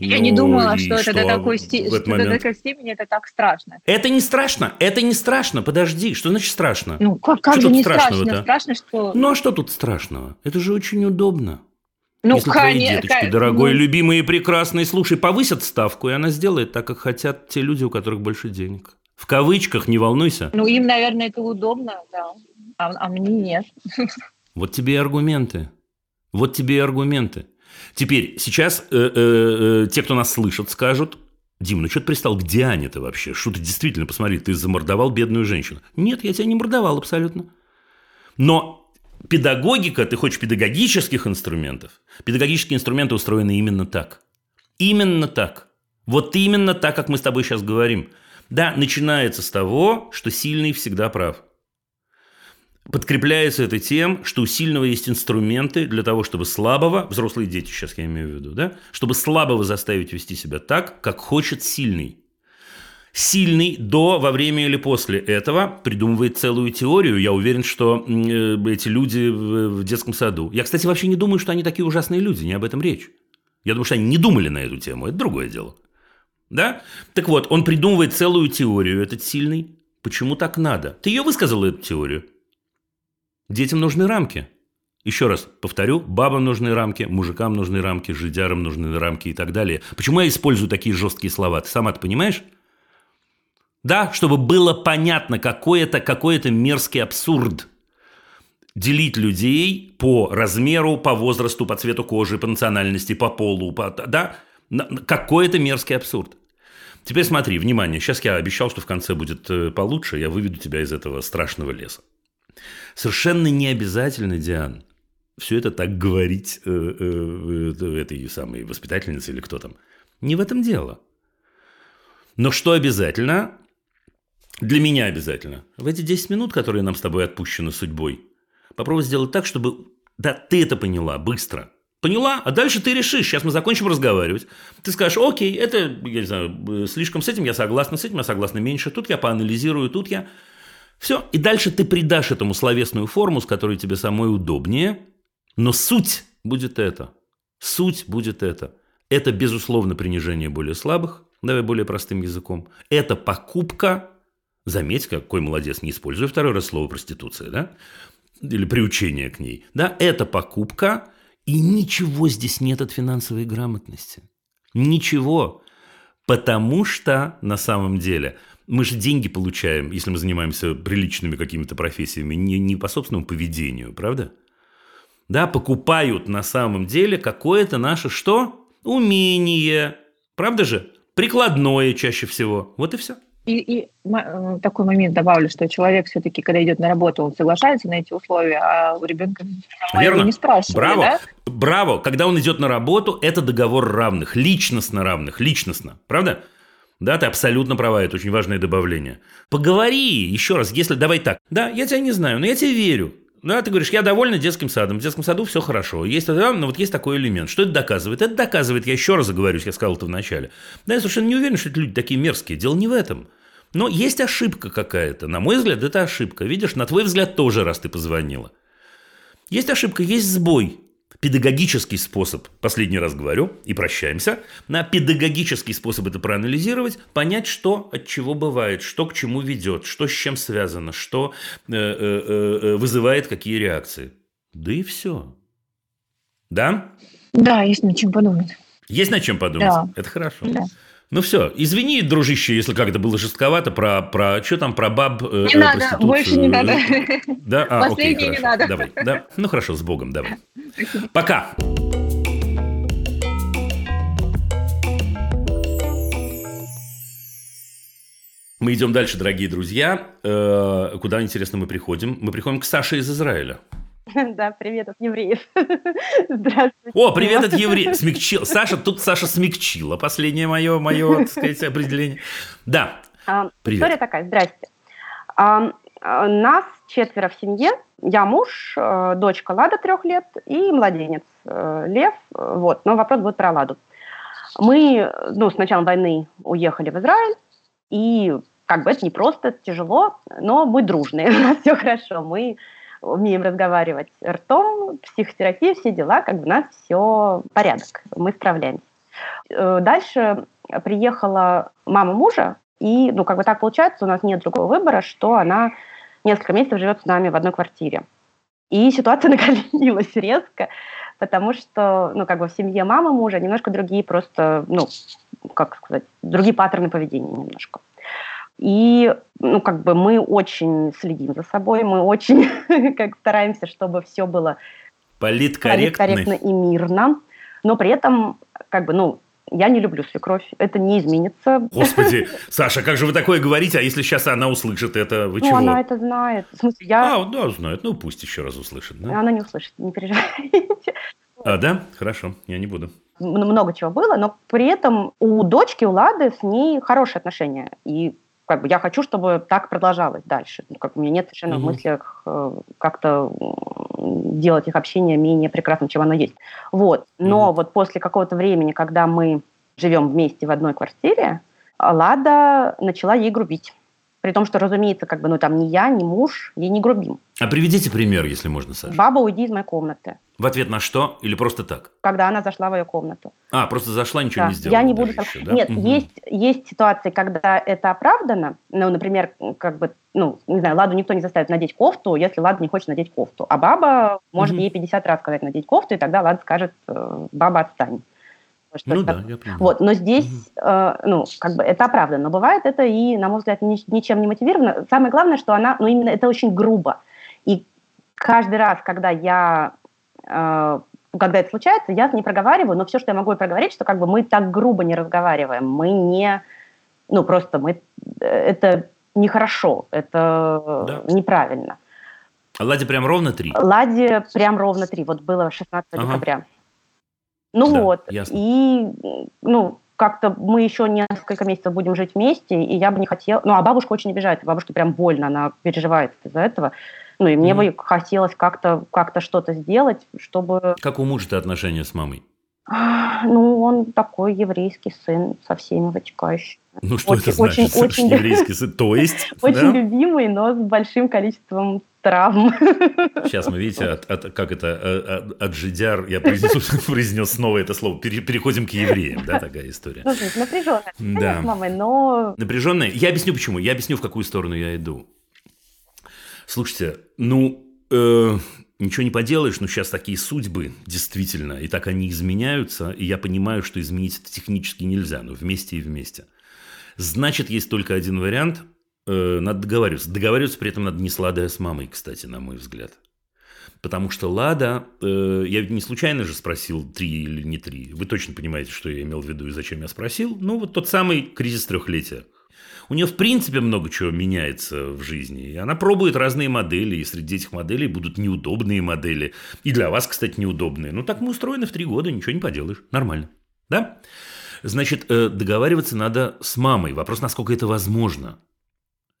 Я не Ну, думала, и что это до что такой, этот что до момент? такой степени это так страшно. Это не страшно, это не страшно, подожди, что значит страшно? Ну, как, как Что же не страшно? Страшно, что... Ну а что тут страшного? Это же очень удобно. Ну, Если твои деточки, ко- дорогой, ну, любимый и прекрасный, слушай, повысят ставку, и она сделает так, как хотят те люди, у которых больше денег. В кавычках, не волнуйся. Ну, им, наверное, это удобно, да. А, а мне нет. Вот тебе и аргументы. Вот тебе и аргументы. Теперь, сейчас э, э, э, те, кто нас слышат, скажут, Дим, ну что ты пристал к Диане-то вообще? Что ты действительно, посмотри, ты замордовал бедную женщину. Нет, я тебя не мордовал абсолютно. Но педагогика, ты хочешь педагогических инструментов, педагогические инструменты устроены именно так. Именно так. Вот именно так, как мы с тобой сейчас говорим. Да, начинается с того, что сильный всегда прав. Подкрепляется это тем, что у сильного есть инструменты для того, чтобы слабого, взрослые дети сейчас я имею в виду, да, чтобы слабого заставить вести себя так, как хочет сильный. Сильный до, во время или после этого придумывает целую теорию. Я уверен, что э, эти люди в детском саду. Я, кстати, вообще не думаю, что они такие ужасные люди, не об этом речь. Я думаю, что они не думали на эту тему, это другое дело. Да? Так вот, он придумывает целую теорию, этот сильный. Почему так надо? Ты ее высказал, эту теорию. Детям нужны рамки. Еще раз повторю, бабам нужны рамки, мужикам нужны рамки, жидярам нужны рамки и так далее. Почему я использую такие жесткие слова? Ты сама-то понимаешь? Да, чтобы было понятно, какой это, какой это мерзкий абсурд. Делить людей по размеру, по возрасту, по цвету кожи, по национальности, по полу. По, да? Какой это мерзкий абсурд. Теперь смотри, внимание, сейчас я обещал, что в конце будет э, получше, я выведу тебя из этого страшного леса. Совершенно не обязательно, Диан, все это так говорить э, э, э, этой самой воспитательнице или кто там. Не в этом дело. Но что обязательно? Для меня обязательно. В эти 10 минут, которые нам с тобой отпущены судьбой, попробуй сделать так, чтобы... Да, ты это поняла быстро. Поняла? А дальше ты решишь. Сейчас мы закончим разговаривать. Ты скажешь, окей, это, я не знаю, слишком с этим я согласна, с этим я согласна меньше. Тут я поанализирую, тут я... Все. И дальше ты придашь этому словесную форму, с которой тебе самой удобнее. Но суть будет это. Суть будет это. Это, безусловно, принижение более слабых. Давай более простым языком. Это покупка Заметь, какой молодец, не используя второй раз слово проституция, да? Или приучение к ней. Да, это покупка, и ничего здесь нет от финансовой грамотности. Ничего. Потому что на самом деле мы же деньги получаем, если мы занимаемся приличными какими-то профессиями, не, не по собственному поведению, правда? Да, покупают на самом деле какое-то наше что? Умение. Правда же? Прикладное чаще всего. Вот и все. И, и э, такой момент добавлю, что человек все-таки, когда идет на работу, он соглашается на эти условия, а у ребенка Верно. не спрашивают. Браво. Да? Браво. Когда он идет на работу, это договор равных, личностно равных, личностно. Правда? Да, ты абсолютно права, это очень важное добавление. Поговори еще раз, если давай так. Да, я тебя не знаю, но я тебе верю. Да, ты говоришь, я довольна детским садом, в детском саду все хорошо. Есть, но вот есть такой элемент. Что это доказывает? Это доказывает, я еще раз оговорюсь, я сказал это в начале. Да, я совершенно не уверен, что эти люди такие мерзкие. Дело не в этом. Но есть ошибка какая-то. На мой взгляд, это ошибка. Видишь, на твой взгляд тоже, раз ты позвонила. Есть ошибка, есть сбой. Педагогический способ, последний раз говорю, и прощаемся, на педагогический способ это проанализировать, понять, что от чего бывает, что к чему ведет, что с чем связано, что э, э, э, вызывает какие реакции. Да и все. Да? Да, есть над чем подумать. Есть над чем подумать? Да. Это хорошо. Да. Ну все, извини, дружище, если как-то было жестковато про, про что там, про баб, э, Не надо, проституцию. больше не надо. Да, а, окей, Последнее не хорошо. надо. Давай, да. Ну хорошо, с Богом, давай. Пока. Мы идем дальше, дорогие друзья. Э, Куда, интересно, мы приходим? Мы приходим к Саше из Израиля. Да, привет от евреев. Здравствуйте. О, привет от еврея. Смягчил. Саша, тут Саша смягчила последнее мое, мое, так сказать, определение. Да, А, Привет. История такая, здрасте. А, а, Нас четверо в семье. Я муж, э, дочка Лада трех лет и младенец э, Лев. Вот, но вопрос будет про Ладу. Мы, ну, с началом войны уехали в Израиль, и как бы это не просто, тяжело, но мы дружные, у нас все хорошо, мы умеем разговаривать ртом, психотерапия, все дела, как бы у нас все порядок, мы справляемся. Э, Дальше приехала мама мужа, и, ну, как бы так получается, у нас нет другого выбора, что она несколько месяцев живет с нами в одной квартире. И ситуация накалилась резко, потому что, ну, как бы в семье мамы мужа немножко другие просто, ну, как сказать, другие паттерны поведения немножко. И, ну, как бы мы очень следим за собой, мы очень как стараемся, чтобы все было политкорректный. корректно и мирно, но при этом, как бы, ну, я не люблю свекровь, это не изменится. Господи, Саша, как же вы такое говорите, а если сейчас она услышит это, вы Ну, чего? она это знает. В смысле, я... А, да, знает. Ну, пусть еще раз услышит. Да? Она не услышит, не переживайте. А, да? Хорошо, я не буду. Много чего было, но при этом у дочки, у Лады с ней хорошие отношения. И как бы я хочу, чтобы так продолжалось дальше. Ну, как у меня нет совершенно в Мгм. мыслях э, как-то делать их общение менее прекрасным, чем оно есть. Вот. Но Мгм. вот после какого-то времени, когда мы живем вместе в одной квартире, Лада начала ей грубить. При том, что, разумеется, как бы, ну, там ни я, ни муж ей не грубим. А приведите пример, если можно, Саша. Баба, уйди из моей комнаты. В ответ на что? Или просто так? Когда она зашла в ее комнату. А, просто зашла, ничего Да, не сделала. Я не буду... еще, да? Нет, Мгм. есть, есть ситуации, когда это оправдано. Ну, например, как бы, ну, не знаю, Ладу никто не заставит надеть кофту, если Лада не хочет надеть кофту. А баба может Мгм. ей 50 раз сказать надеть кофту, и тогда Лада скажет, э, баба, отстань. Что Ну да, я понимаю. вот, но здесь, э, ну, как бы это оправдано. Но бывает это и, на мой взгляд, ни- ничем не мотивировано. Самое главное, что она, ну, именно это очень грубо. И каждый раз, когда я, когда это случается, я не проговариваю, но все, что я могу проговорить, что как бы мы так грубо не разговариваем, мы не, ну, просто мы, э, это нехорошо, это Да. неправильно. А Ладе прям ровно три? Ладе прям ровно три, вот было 16 Ага. декабря. Ну Да, вот, ясно. и, ну, как-то мы еще несколько месяцев будем жить вместе, и я бы не хотела... Ну, а бабушка очень обижает, бабушке прям больно, она переживает из-за этого. Ну, и мне Мгм. бы хотелось как-то как что-то сделать, чтобы... Как у мужа-то отношения с мамой? Ну, он такой еврейский сын со всеми вытекающими. Ну, что Очень- это значит? очень- очень- Еврейский сын. То есть, Очень да? любимый, но с большим количеством травм. Сейчас мы, видите, от, от- как это, э, от, от жидяр, я произнес, произнес снова это слово, Пере- переходим к евреям, да, такая история. Ну, напряженная Да. с мамой, но Напряженная. Я объясню почему. Я объясню, в какую сторону я иду. Слушайте, ну, э, ничего не поделаешь, но сейчас такие судьбы, действительно, и так они изменяются, и я понимаю, что изменить это технически нельзя, но вместе и вместе. Значит, есть только один вариант. э, надо договариваться. Договариваться при этом надо не с Ладой, а с мамой, кстати, на мой взгляд. Потому что Лада, э, я ведь не случайно же спросил три или не три. Вы точно понимаете, что я имел в виду и зачем я спросил. Ну, вот тот самый кризис трехлетия. У нее, в принципе, много чего меняется в жизни. И она пробует разные модели, и среди этих моделей будут неудобные модели. И для вас, кстати, неудобные. Ну, так мы устроены в три года, ничего не поделаешь. Нормально. Да? Значит, э, договариваться надо с мамой. Вопрос, насколько это возможно.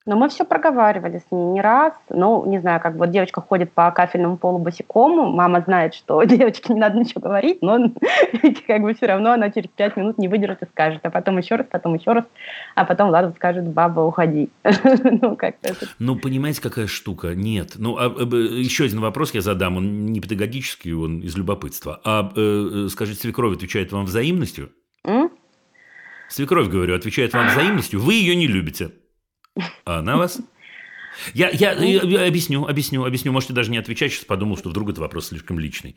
Но мы все проговаривали с ней не раз. Ну, не знаю, как вот девочка ходит по кафельному полу босиком, мама знает, что девочке не надо ничего говорить, но как бы все равно она через пять минут не выдержит и скажет, а потом еще раз, потом еще раз, а потом Лада скажет, баба, уходи. Ну, как это. Ну, понимаете, какая штука? Нет. Ну, а, б- еще один вопрос я задам. Он не педагогический, он из любопытства. А, э, э, скажите, свекровь отвечает вам взаимностью? М? Свекровь, говорю, отвечает вам взаимностью. Вы ее не любите. А она вас? Я, я, я- я объясню, объясню, объясню. Можете даже не отвечать, сейчас подумал, что вдруг это вопрос слишком личный.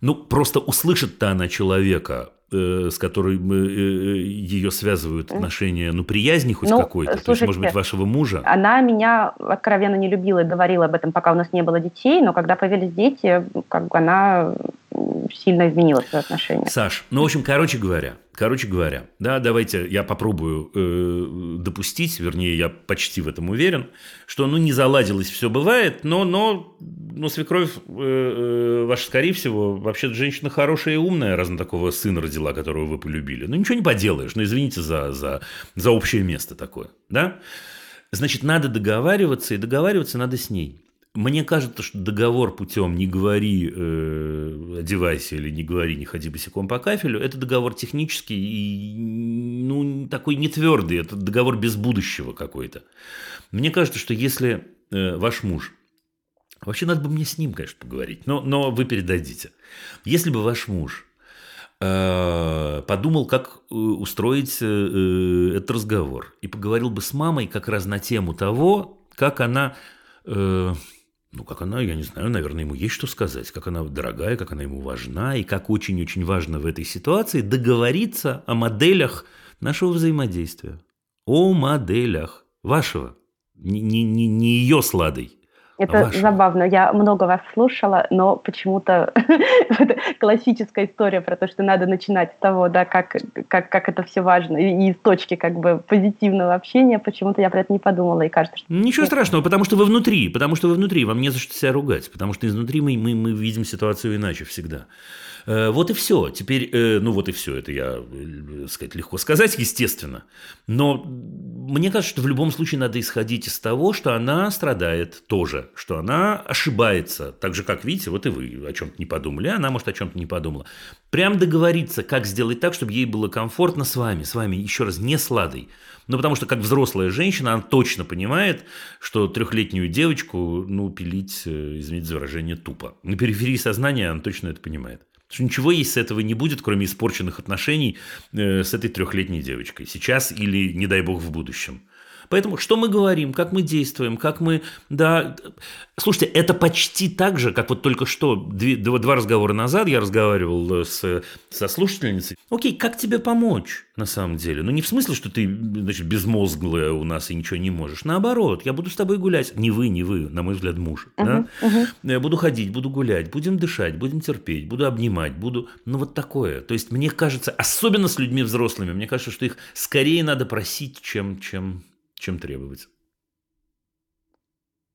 Ну, просто услышит-то она человека, э, с которым э, э, ее связывают отношения, ну, приязни хоть Ну, какой-то. То есть, слушайте, может быть, вашего мужа. Она меня откровенно не любила и говорила об этом, пока у нас не было детей, но когда появились дети, как бы она сильно изменила свои отношения. Саш, ну, в общем, короче говоря, короче говоря, да, давайте я попробую э, допустить, вернее, я почти в этом уверен, что, ну, не заладилось, все бывает, но, но, ну, свекровь э, э, ваша, скорее всего, вообще женщина хорошая и умная, раз она такого сына родила, которого вы полюбили. Ну, ничего не поделаешь, ну, извините за, за, за общее место такое, да? Значит, надо договариваться, и договариваться надо с ней. Мне кажется, что договор путем «не говори, э, одевайся» или «не говори, не ходи босиком по кафелю» – это договор технический и ну, такой не твердый, это договор без будущего какой-то. Мне кажется, что если э, ваш муж, вообще надо бы мне с ним, конечно, поговорить, но, но вы передадите. Если бы ваш муж э, подумал, как э, устроить э, этот разговор, и поговорил бы с мамой как раз на тему того, как она, э, ну, как она, я не знаю, наверное, ему есть что сказать, как она дорогая, как она ему важна, и как очень-очень важно в этой ситуации договориться о моделях нашего взаимодействия. О моделях вашего, не, не, не, ее с Ладой. Это Вашего. забавно. Я много вас слушала, но почему-то классическая история про то, что надо начинать с того, да, как, как, как это все важно, и, и из точки как бы позитивного общения, почему-то я про это не подумала, и кажется, что Ничего страшного, потому что вы внутри, потому что вы внутри, вам не за что себя ругать, потому что изнутри мы, мы, мы видим ситуацию иначе всегда. Э, Вот и все. Теперь, э, ну вот и все. Это я, э, сказать, легко сказать, естественно. Но мне кажется, что в любом случае надо исходить из того, что она страдает тоже, что она ошибается. Так же, как видите, вот и вы о чем-то не подумали, она, может, о чем-то не подумала. Прям договориться, как сделать так, чтобы ей было комфортно с вами, с вами, еще раз, не с Ладой. Ну, потому что, как взрослая женщина, она точно понимает, что трехлетнюю девочку, ну, пилить, извините за выражение, тупо. На периферии сознания она точно это понимает. Что ничего с этого не будет, кроме испорченных отношений э, с этой трехлетней девочкой. Сейчас или, не дай бог, в будущем. Поэтому что мы говорим, как мы действуем, как мы... Да, слушайте, это почти так же, как вот только что, две- два, разговора назад я разговаривал э, с, со слушательницей. Окей, как тебе помочь на самом деле? Ну, не в смысле, что ты, значит, безмозглая у нас и ничего не можешь. Наоборот, я буду с тобой гулять. Не вы, не вы, на мой взгляд, муж. да? Я буду ходить, буду гулять, будем дышать, будем терпеть, буду обнимать, буду... Ну, вот такое. То есть, мне кажется, особенно с людьми взрослыми, мне кажется, что их скорее надо просить, чем, чем, чем требовать.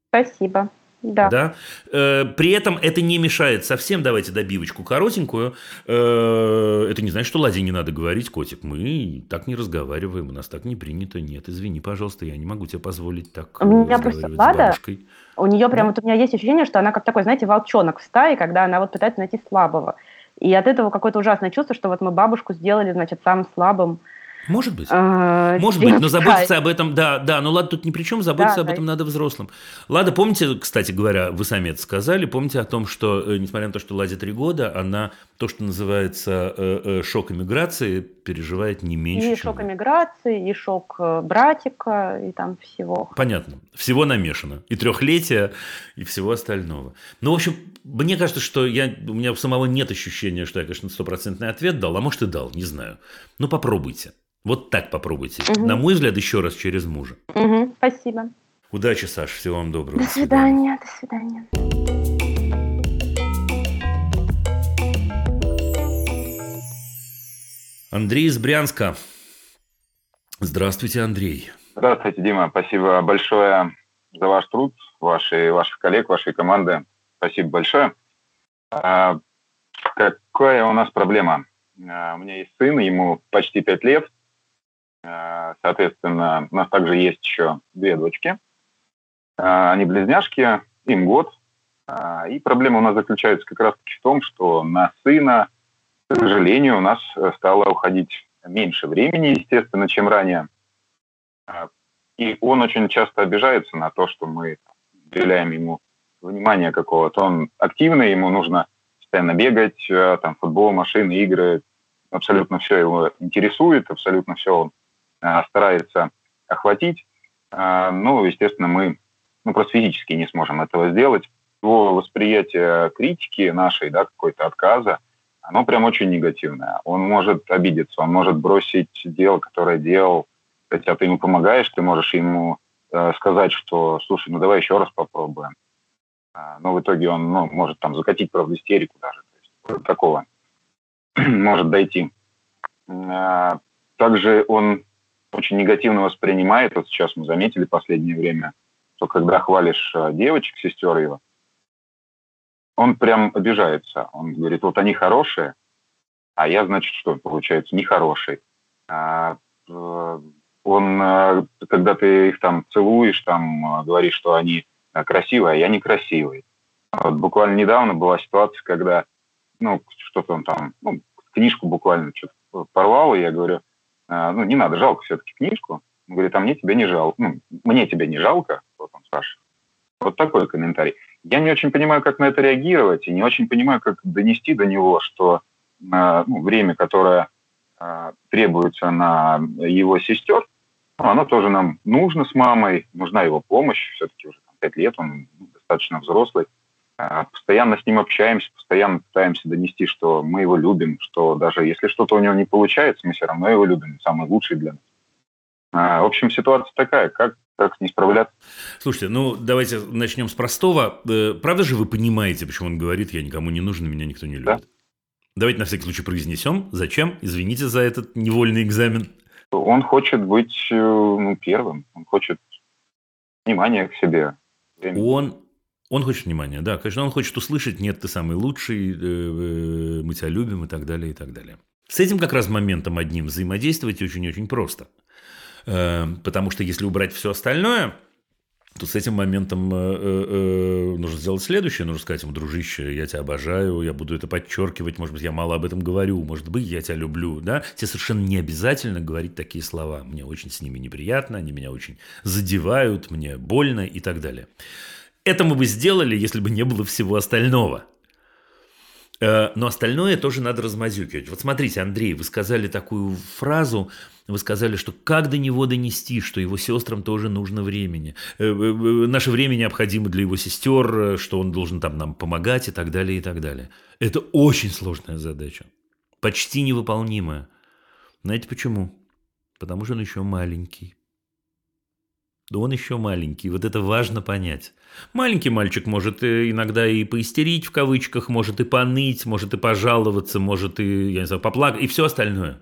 спасибо. Да. Э, При этом это не мешает совсем, давайте добивочку коротенькую. Э, Это не значит, что Ладе не надо говорить, котик. Мы так не разговариваем, у нас так не принято. Нет, извини, пожалуйста, я не могу тебе позволить так У меня просто Лада- бабушкой. У нее прям Да. вот у меня есть ощущение, что она как такой, знаете, волчонок в стае, когда она вот пытается найти слабого. И от этого какое-то ужасное чувство, что вот мы бабушку сделали, значит, самым слабым. Может быть. э, Может быть, но заботиться об этом, да, да, но Лада тут ни при чем, заботиться Да, об да. этом надо взрослым. Лада, помните, кстати говоря, вы сами это сказали, помните о том, что, э, несмотря на то, что Ладе три года, она то, что называется э, э, шок иммиграции, переживает не меньше, И чем шок вы. эмиграции, и шок э, братика, и там всего. Понятно. Всего намешано. И трехлетия, и всего остального. Ну, в общем, мне кажется, что я, у меня у самого нет ощущения, что я, конечно, стопроцентный ответ дал, а может и дал, не знаю. Ну, попробуйте. Вот так попробуйте. Мгм. На мой взгляд, еще раз через мужа. Мгм, спасибо. Удачи, Саш. Всего вам доброго. До свидания, до свидания. Андрей из Брянска. Здравствуйте, Андрей. Здравствуйте, Дима. Спасибо большое за ваш труд, ваши, ваших коллег, вашей команды. Спасибо большое. А, какая у нас проблема? А, у меня есть сын, ему почти пять лет. А, соответственно, у нас также есть еще две дочки. А, они близняшки, им год. А, и проблема у нас заключается как раз-таки в том, что на сына, к сожалению, у нас э, стало уходить меньше времени, естественно, чем ранее. И он очень часто обижается на то, что мы уделяем ему внимание какого-то. Он активный, ему нужно постоянно бегать, э, там, футбол, машины, игры. Абсолютно все его интересует, абсолютно все он старается охватить. А, Ну, естественно, мы ну, просто физически не сможем этого сделать. Его восприятие критики нашей, да, какой-то отказа, оно прям очень негативное. Он может обидеться, он может бросить дело, которое делал, хотя ты ему помогаешь, ты можешь ему э, сказать, что, слушай, ну давай еще раз попробуем. А, но в итоге он ну, может там закатить, правда, истерику даже. То есть, вот такого может дойти. А, также он очень негативно воспринимает, вот сейчас мы заметили в последнее время, что когда хвалишь э, девочек, сестер его, он прям обижается. Он говорит, вот они хорошие, а я, значит, что, получается, нехороший. А, э, он, э, когда ты их там целуешь, там говоришь, что они красивые, а я некрасивый. Вот буквально недавно была ситуация, когда, ну, что-то он там, ну, книжку буквально что-то порвал, и я говорю, «А, ну, не надо, жалко все-таки книжку. Он говорит, а мне тебя не жалко. Ну, мне тебя не жалко, вот он спрашивает. Вот такой комментарий. Я не очень понимаю, как на это реагировать, и не очень понимаю, как донести до него, что э, ну, время, которое э, требуется на его сестер, ну, оно тоже нам нужно с мамой, нужна его помощь, все-таки уже там, пять лет, он достаточно взрослый. Э, Постоянно с ним общаемся, постоянно пытаемся донести, что мы его любим, что даже если что-то у него не получается, мы все равно его любим, самый лучший для нас. Э, В общем, ситуация такая, как, как с ней справляться? Слушайте, ну давайте начнем с простого. Э, Правда же вы понимаете, почему он говорит, я никому не нужен, меня никто не любит? Давайте на всякий случай произнесем. Зачем? Извините за этот невольный экзамен. Он хочет быть э, ну, первым, он хочет внимания к себе. Он, он хочет внимания, да, конечно, он хочет услышать, нет, ты самый лучший, э, э, мы тебя любим и так далее, и так далее. С этим как раз моментом одним взаимодействовать очень-очень просто. Э, Потому что если убрать все остальное, то с этим моментом нужно сделать следующее. Нужно сказать ему, дружище, я тебя обожаю, я буду это подчеркивать, может быть, я мало об этом говорю, может быть, я тебя люблю. Да? Тебе совершенно не обязательно говорить такие слова. Мне очень с ними неприятно, они меня очень задевают, мне больно и так далее. Это мы бы сделали, если бы не было всего остального. Э, Но остальное тоже надо размазюкивать. Вот смотрите, Андрей, вы сказали такую фразу, вы сказали, что как до него донести, что его сестрам тоже нужно времени. Э, э, Наше время необходимо для его сестер, что он должен там нам помогать и так далее, и так далее. Это очень сложная задача. Почти невыполнимая. Знаете почему? Потому что он еще маленький. Да он еще маленький, вот это важно понять. Маленький мальчик может э, иногда и поистерить в кавычках, может и поныть, может и пожаловаться, может и, я не знаю, поплакать, и все остальное.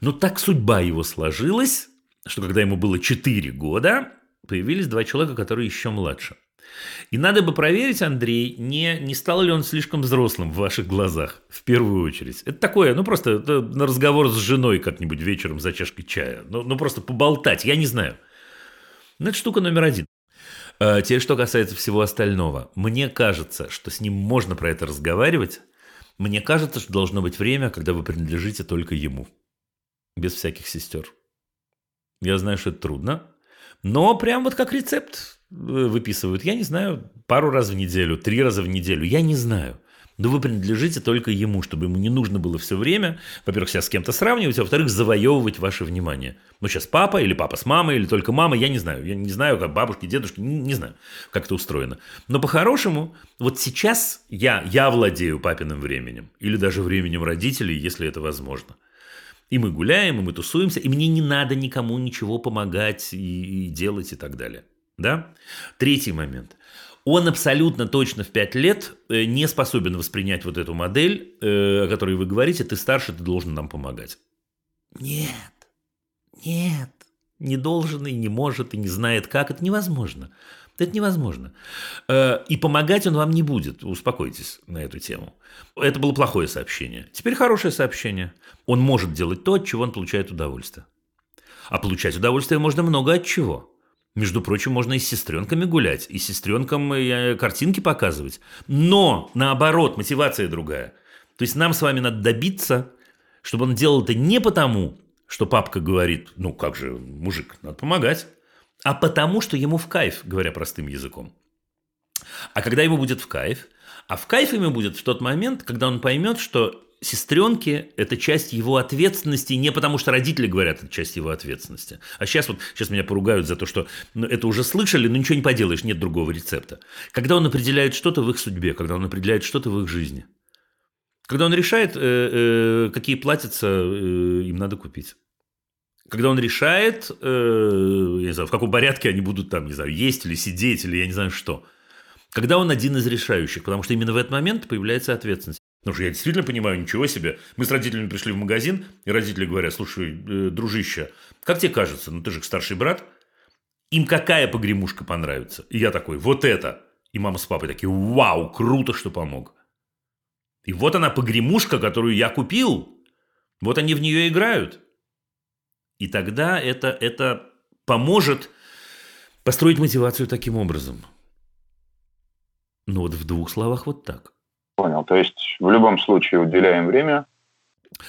Но так судьба его сложилась, что когда ему было 4 года, появились два человека, которые еще младше. И надо бы проверить, Андрей, не, не стал ли он слишком взрослым в ваших глазах, в первую очередь. Это такое, ну просто на разговор с женой как-нибудь вечером за чашкой чая. Ну, ну просто поболтать, я не знаю. Ну, это штука номер один. А, теперь, что касается всего остального. Мне кажется, что с ним можно про это разговаривать. Мне кажется, что должно быть время, когда вы принадлежите только ему. Без всяких сестер. Я знаю, что это трудно. Но прям вот как рецепт э, выписывают. Я не знаю, пару раз в неделю, три раза в неделю. Я не знаю. Но вы принадлежите только ему, чтобы ему не нужно было все время, во-первых, себя с кем-то сравнивать, а во-вторых, завоевывать ваше внимание. Ну, сейчас папа или папа с мамой, или только мама, я не знаю. Я не знаю, как бабушки, дедушки, не, не знаю, как это устроено. Но по-хорошему, вот сейчас я, я владею папиным временем, или даже временем родителей, если это возможно. И мы гуляем, и мы тусуемся, и мне не надо никому ничего помогать и, и делать и так далее. Да? Третий момент. Он абсолютно точно в 5 лет э, не способен воспринять вот эту модель, э, о которой вы говорите, ты старше, ты должен нам помогать. Нет, нет, не должен и не может, и не знает как, это невозможно. Это невозможно. Э, и помогать он вам не будет, успокойтесь на эту тему. Это было плохое сообщение. Теперь хорошее сообщение. Он может делать то, от чего он получает удовольствие. А получать удовольствие можно много от чего. Между прочим, можно и с сестренками гулять, и сестренкам э, картинки показывать. Но, наоборот, мотивация другая. То есть нам с вами надо добиться, чтобы он делал это не потому, что папка говорит, ну как же, мужик, надо помогать, а потому, что ему в кайф, говоря простым языком. А когда ему будет в кайф, а в кайф ему будет в тот момент, когда он поймет, что сестренки – это часть его ответственности, не потому что родители говорят, это часть его ответственности. А сейчас вот, сейчас меня поругают за то, что ну, это уже слышали, но ничего не поделаешь, нет другого рецепта. Когда он определяет что-то в их судьбе, когда он определяет что-то в их жизни. Когда он решает, э, э, какие платьица э, им надо купить. Когда он решает, я не знаю, в каком порядке они будут там, не знаю, есть или сидеть, или я не знаю что. Когда он один из решающих, потому что именно в этот момент появляется ответственность. Потому что я действительно понимаю, ничего себе. Мы с родителями пришли в магазин, и родители говорят, слушай, э, дружище, как тебе кажется, ну ты же старший брат, им какая погремушка понравится? И я такой, вот это. И мама с папой такие, вау, круто, что помог. И вот она погремушка, которую я купил. Вот они в нее играют. И тогда это, это поможет построить мотивацию таким образом. Ну вот в двух словах вот так. Понял. То есть в любом случае уделяем время.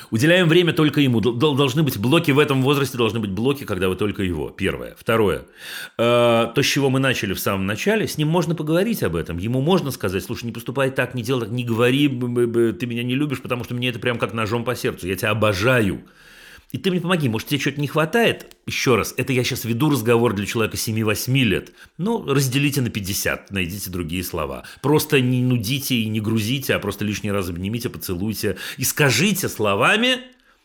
Уделяем время только ему. Должны быть блоки в этом возрасте, должны быть блоки, когда вы только его. Первое. Второе. Э, то, с чего мы начали в самом начале, с ним можно поговорить об этом. Ему можно сказать, слушай, не поступай так, не делай так, не говори, ты меня не любишь, потому что мне это прям как ножом по сердцу. Я тебя обожаю. И ты мне помоги, может, тебе что-то не хватает? Еще раз, это я сейчас веду разговор для человека 7-8 лет. Ну, разделите на 50, найдите другие слова. Просто не нудите и не грузите, а просто лишний раз обнимите, поцелуйте и скажите словами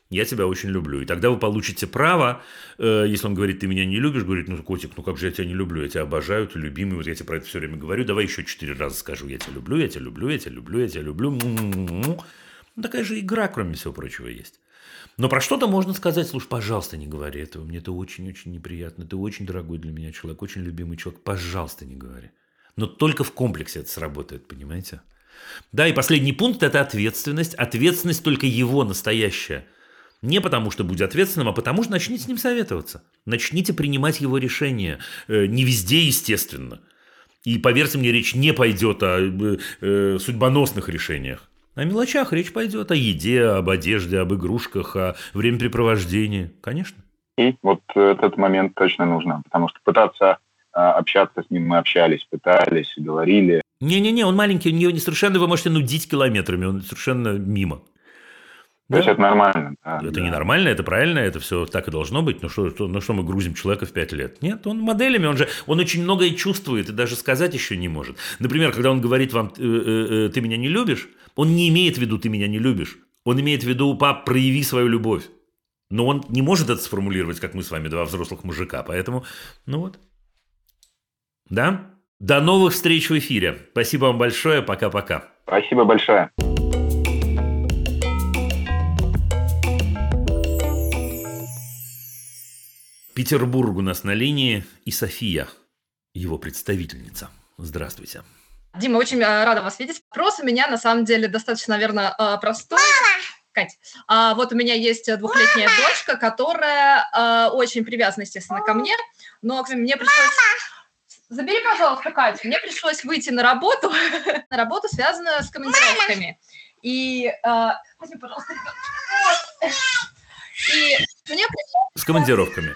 я тебя очень люблю. И тогда вы получите право, э, если он говорит, ты меня не любишь, говорит, ну, котик, ну как же я тебя не люблю, я тебя обожаю, ты любимый, вот я тебе про это все время говорю, давай еще четыре раза скажу, я тебя люблю, я тебя люблю, я тебя люблю, я тебя люблю. Ну, такая же игра, кроме всего прочего, есть. Но про что-то можно сказать, слушай, пожалуйста, не говори этого, мне это очень-очень неприятно, ты очень дорогой для меня человек, очень любимый человек, пожалуйста, не говори. Но только в комплексе это сработает, понимаете? Да, и последний пункт – это ответственность. Ответственность только его настоящая. Не потому, что будь ответственным, а потому, что начните с ним советоваться. Начните принимать его решения. Э, не везде, естественно. И поверьте мне, речь не пойдет о э, э, судьбоносных решениях. О мелочах речь пойдет, о еде, об одежде, об игрушках, о времяпрепровождении, конечно. И вот этот момент точно нужно, потому что пытаться а, общаться с ним мы общались, пытались, говорили. Не-не-не, он маленький, у него не совершенно вы можете нудить километрами, он совершенно мимо. То есть это нормально. Да, это да. не нормально, это правильно, это все так и должно быть. Ну что, что, ну что мы грузим человека в 5 лет? Нет, он моделями, он же, он очень многое чувствует и даже сказать еще не может. Например, когда он говорит вам, э, э, э, ты меня не любишь, он не имеет в виду, ты меня не любишь. Он имеет в виду, пап, прояви свою любовь. Но он не может это сформулировать, как мы с вами, два взрослых мужика. Поэтому, ну вот. Да? До новых встреч в эфире. Спасибо вам большое. Пока-пока. Спасибо большое. Петербург у нас на линии и София, его представительница. Здравствуйте. Дима, очень э, рада вас видеть. Вопрос у меня на самом деле достаточно, наверное, э, простой. Кать, а, вот у меня есть двухлетняя дочка, которая э, очень привязана, естественно, ко мне, но мне пришлось... Забери, пожалуйста, Катю. Мне пришлось выйти на работу, на работу, связанную с командировками. И... Э, возьми, пожалуйста, И мне пришлось... С командировками.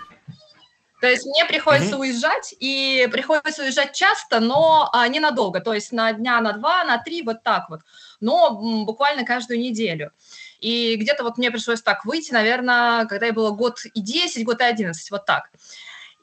То есть мне приходится уезжать, и приходится уезжать часто, но а, ненадолго, то есть на дня, на два, на три, вот так вот, но м, буквально каждую неделю. И где-то вот мне пришлось так выйти, наверное, когда я была год и 10, год и 11, вот так.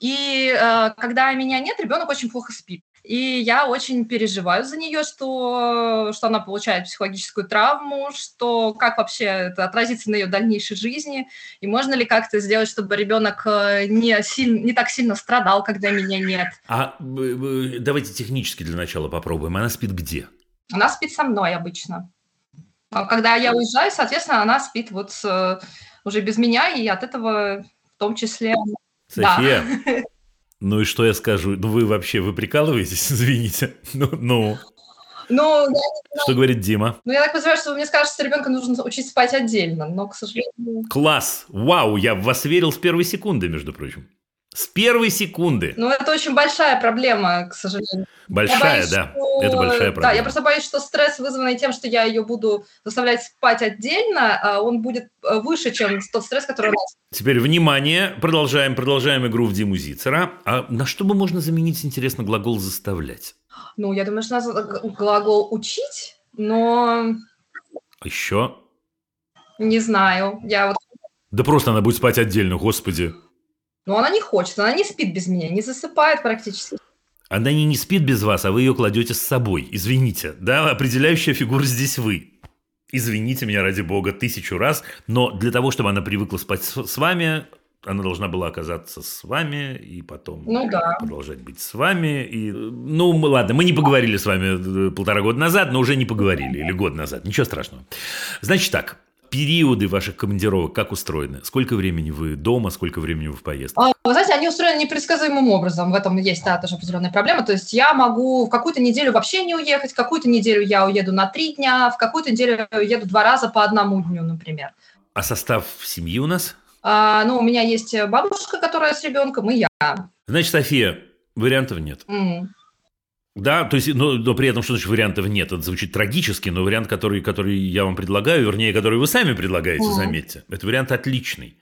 И э, когда меня нет, ребенок очень плохо спит. И я очень переживаю за нее, что, что она получает психологическую травму, что как вообще это отразится на ее дальнейшей жизни, и можно ли как-то сделать, чтобы ребенок э, не, сильно, не так сильно страдал, когда меня нет. А давайте технически для начала попробуем. Она спит где? Она спит со мной обычно. А когда я уезжаю, соответственно, она спит вот э, уже без меня, и от этого в том числе... София, Да. ну и что я скажу? Ну вы вообще, вы прикалываетесь? Извините. Ну, ну. Ну, я, что говорит Дима? ну, я так подозреваю, что вы мне скажете, что ребенка нужно учить спать отдельно, но, к сожалению... Класс! Вау, я в вас верил с первой секунды, между прочим. С первой секунды. Ну, это очень большая проблема, к сожалению. Большая, боюсь, да. что- Это большая Да, я проблема. просто боюсь, что стресс, вызванный тем, что я ее буду заставлять спать отдельно, а он будет э, выше, чем тот стресс, который у нас. Теперь внимание, продолжаем, продолжаем игру в Диму Зицера. А на что бы можно заменить, интересно, глагол «заставлять»? Ну, я думаю, что надо г- глагол «учить», но А Еще? не знаю. Я вот... Да просто она будет спать отдельно, господи. Ну, она не хочет, она не спит без меня, не засыпает практически. Она не, не спит без вас, а вы ее кладете с собой. Извините, да, определяющая фигура здесь вы. Извините меня ради бога тысячу раз, но для того, чтобы она привыкла спать с, вами, она должна была оказаться с вами и потом Ну да. продолжать быть с вами. И, ну, мы- ладно, мы не поговорили с вами э, полтора года назад, но уже не поговорили, или год назад, ничего страшного. Значит так, периоды ваших командировок как устроены? Сколько времени вы дома, сколько времени вы в поездке? А, Вы знаете, они устроены непредсказуемым образом. В этом есть да, тоже определенная проблема. То есть я могу в какую-то неделю вообще не уехать, в какую-то неделю я уеду на три дня, в какую-то неделю я уеду два раза по одному дню, например. А состав семьи у нас? А, ну, у меня есть бабушка, которая с ребенком, и я. Значит, София, вариантов нет. М. Да, то есть, но, но при этом, что значит вариантов нет? Это звучит трагически, но вариант, который, который я вам предлагаю, вернее, который вы сами предлагаете, Мгм. заметьте, это вариант отличный.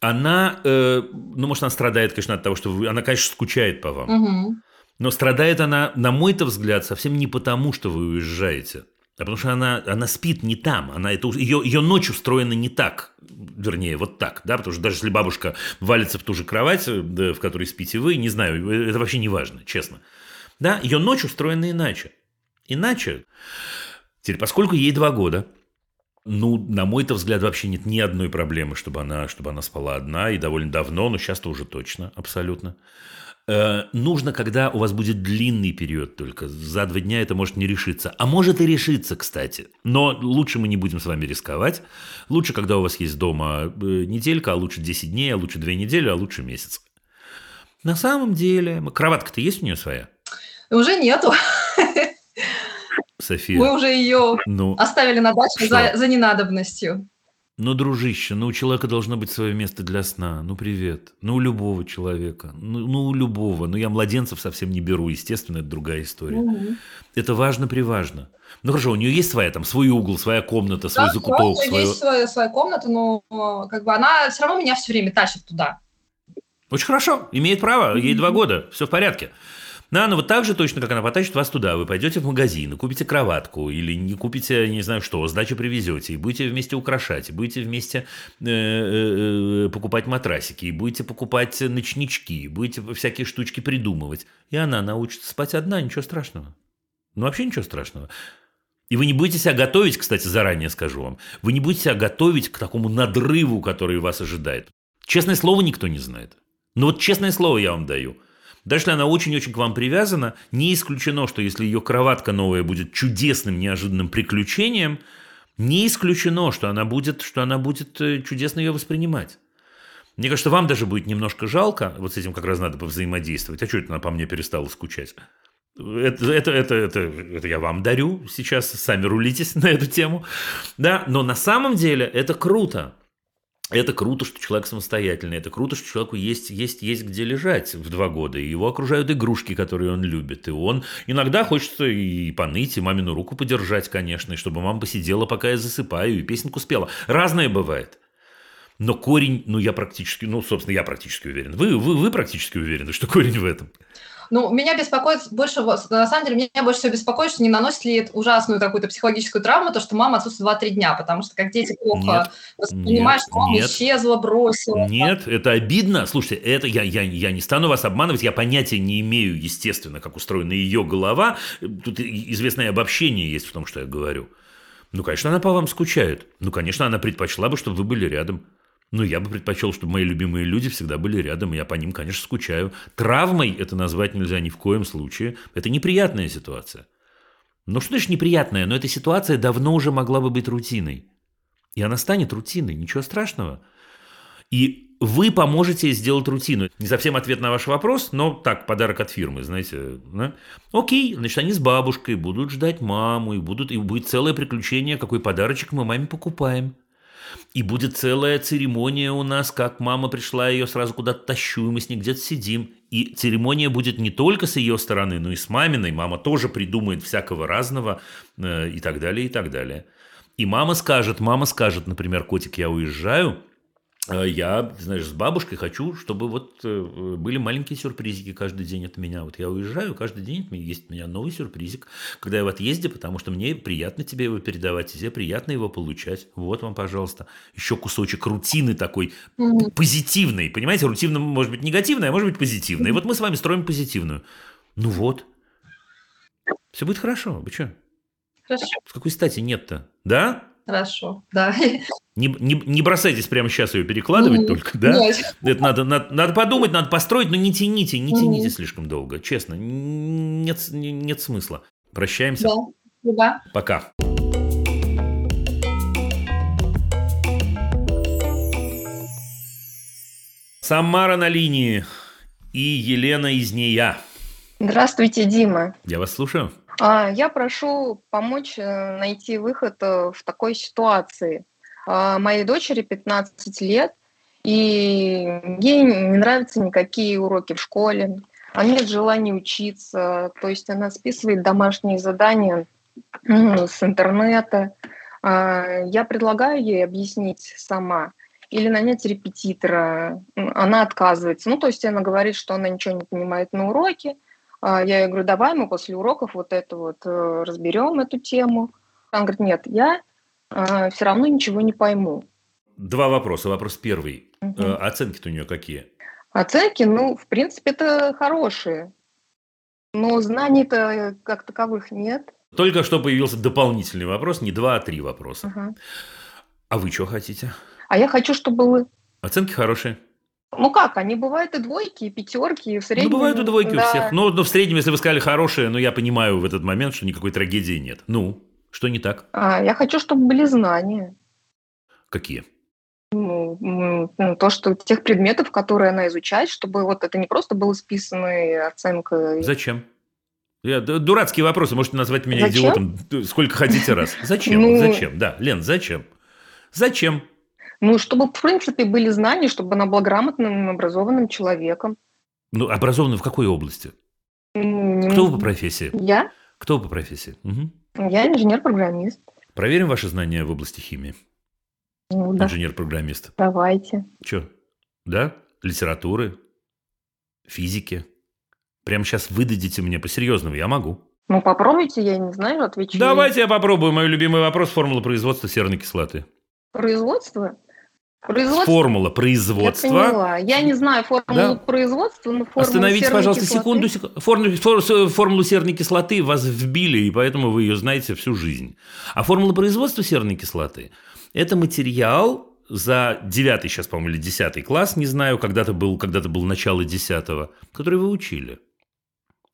Она, э, ну, может, она страдает, конечно, от того, что вы, она, конечно, скучает по вам. Мгм. Но страдает она, на мой-то взгляд, совсем не потому, что вы уезжаете, а потому что она, она спит не там. Она, это, ее, ее ночь устроена не так. Вернее, вот так. Да? Потому что даже если бабушка валится в ту же кровать, э, да, в которой спите вы, не знаю, э, это вообще не важно, честно. Да? Ее ночь устроена иначе. Иначе. Теперь, поскольку ей два года, ну, на мой-то взгляд, вообще нет ни одной проблемы, чтобы она, чтобы она спала одна, и довольно давно, но сейчас-то уже точно, абсолютно. Э, нужно, когда у вас будет длинный период только. За два дня это может не решиться. А может и решиться, кстати. Но лучше мы не будем с вами рисковать. Лучше, когда у вас есть дома э, неделька, а лучше 10 дней, а лучше 2 недели, а лучше месяц. На самом деле, кроватка-то есть у нее своя? Уже нету. София. Мы уже ее Ну, оставили на даче за, за ненадобностью. ну, дружище, ну у человека должно быть свое место для сна. Ну, привет. Ну, у любого человека. Ну, ну, у любого. Ну, я младенцев совсем не беру. Естественно, это другая история. Мгм. Это важно-приважно. Ну, хорошо, у нее есть своя там, свой угол, своя комната, свой Да, закуток, у неё свое... есть своя, своя комната, но как бы она все равно меня все время тащит туда. Очень хорошо, имеет право, ей два года, все в порядке. Да, но вот так же точно, как она потащит вас туда, вы пойдете в магазин и купите кроватку, или не купите, не знаю что, сдачу привезете, и будете вместе украшать, и будете вместе э, э, э, покупать матрасики, и будете покупать ночнички, и будете всякие штучки придумывать. И она научится спать одна, ничего страшного. Ну, вообще ничего страшного. И вы не будете себя готовить, кстати, заранее скажу вам, вы не будете себя готовить к такому надрыву, который вас ожидает. Честное слово, никто не знает. Но вот честное слово я вам даю. Даже если она очень-очень к вам привязана, не исключено, что если ее кроватка новая будет чудесным, неожиданным приключением, не исключено, что она будет, что она будет э, чудесно ее воспринимать. Мне кажется, вам даже будет немножко жалко, вот с этим как раз надо повзаимодействовать. А что это она по мне перестала скучать? Это, это, это, это, это я вам дарю сейчас, сами рулитесь на эту тему. Да, но на самом деле это круто. Это круто, что человек самостоятельный. Это круто, что человеку есть, есть, есть где лежать в два года. И его окружают игрушки, которые он любит. И он иногда хочется и поныть, и мамину руку подержать, конечно, и чтобы мама посидела, пока я засыпаю, и песенку спела. Разное бывает. Но корень, ну, я практически, ну, собственно, я практически уверен. Вы, вы, вы практически уверены, что корень в этом. Ну, меня беспокоит больше, на самом деле, меня больше всего беспокоит, что не наносит ли это ужасную какую-то психологическую травму, то, что мама отсутствует 2-3 дня, потому что как дети плохо нет, что мама нет. исчезла, бросила. Нет, это обидно. Слушайте, это я, я, я не стану вас обманывать, я понятия не имею, естественно, как устроена ее голова. Тут известное обобщение есть в том, что я говорю. Ну, конечно, она по вам скучает. Ну, конечно, она предпочла бы, чтобы вы были рядом. Ну, я бы предпочел, чтобы мои любимые люди всегда были рядом, и я по ним, конечно, скучаю. Травмой это назвать нельзя ни в коем случае. Это неприятная ситуация. Ну, что значит неприятная? Но эта ситуация давно уже могла бы быть рутиной. И она станет рутиной, ничего страшного. И вы поможете сделать рутину. Не совсем ответ на ваш вопрос, но так, подарок от фирмы, знаете. Да? Окей, значит, они с бабушкой будут ждать маму, и, будут, и будет целое приключение, какой подарочек мы маме покупаем. И будет целая церемония у нас, как мама пришла, ее сразу куда-то тащу, и мы с ней где-то сидим. И церемония будет не только с ее стороны, но и с маминой. Мама тоже придумает всякого разного э, и так далее, и так далее. И мама скажет, мама скажет, например, котик, я уезжаю, я, знаешь, с бабушкой хочу, чтобы вот э, были маленькие сюрпризики каждый день от меня. Вот я уезжаю, каждый день есть у меня новый сюрпризик, когда я в отъезде, потому что мне приятно тебе его передавать, и тебе приятно его получать. Вот вам, пожалуйста, еще кусочек рутины такой Мгм. позитивной. Понимаете, рутина может быть негативная, а может быть позитивная. И вот мы с вами строим позитивную. Ну вот. Все будет хорошо. Вы что? Хорошо, С какой стати нет-то? Да? Хорошо, да. Не, не, не бросайтесь прямо сейчас ее перекладывать только, да? Нет. Это надо, надо, надо подумать, надо построить, но не тяните, не тяните слишком долго, честно. Нет, нет смысла. Прощаемся. Да. Да. Пока. Самара на линии и Елена из нея. Здравствуйте, Дима. Я вас слушаю. А, Я прошу помочь э, найти выход э, в такой ситуации. А, Моей дочери 15 лет, и ей не нравятся никакие уроки в школе. Она нет желания учиться, то есть она списывает домашние задания с интернета. А, Я предлагаю ей объяснить сама или нанять репетитора. Она отказывается. Ну, то есть она говорит, что она ничего не понимает на уроке, Я ей говорю, давай мы после уроков вот это вот э, разберем эту тему. Она говорит, нет, я все равно ничего не пойму. Два вопроса. Вопрос первый. Э, Оценки-то у нее какие? Оценки, ну, в принципе, это хорошие. Но знаний-то как таковых нет. Только что появился дополнительный вопрос, не два, а три вопроса. Ага. А вы что хотите? А я хочу, чтобы... вы- Оценки хорошие. Ну как, они бывают и двойки, и пятерки, и в среднем... Ну, бывают и двойки да. у всех. Но, но в среднем, если вы сказали хорошие, ну, я понимаю в этот момент, что никакой трагедии нет. Ну, что не так? А, я хочу, чтобы были знания. Какие? Ну, ну, то, что тех предметов, которые она изучает, чтобы вот это не просто было списанной оценкой. Зачем? Я, дурацкие вопросы, можете назвать меня Зачем? идиотом сколько хотите раз. Зачем? Ну- Зачем? Да, Лен, зачем? Зачем? Ну, чтобы, в принципе, были знания, чтобы она была грамотным, образованным человеком. Ну, образованный в какой области? Кто вы по профессии? Я? Кто вы по профессии? Мгм. Я инженер-программист. Проверим ваши знания в области химии. Ну, да, Инженер-программист. давайте. Че? Да? Литературы? Физики? Прямо сейчас выдадите мне по-серьезному, я могу. Ну, попробуйте, я не знаю, отвечу. Давайте я попробую. Мой любимый вопрос – формула производства серной кислоты. Производство? Производство? Формула Я производства. поняла. Я не знаю формулу Да. производства, но формулу Остановитесь, серной пожалуйста, кислоты- секунду. сек- Формулу, фор- формулу серной кислоты вас вбили, и поэтому вы ее знаете всю жизнь. А формула производства серной кислоты – это материал за девятый, сейчас, по-моему, или десятый класс, не знаю, когда-то был, когда-то был начало десятого, который вы учили.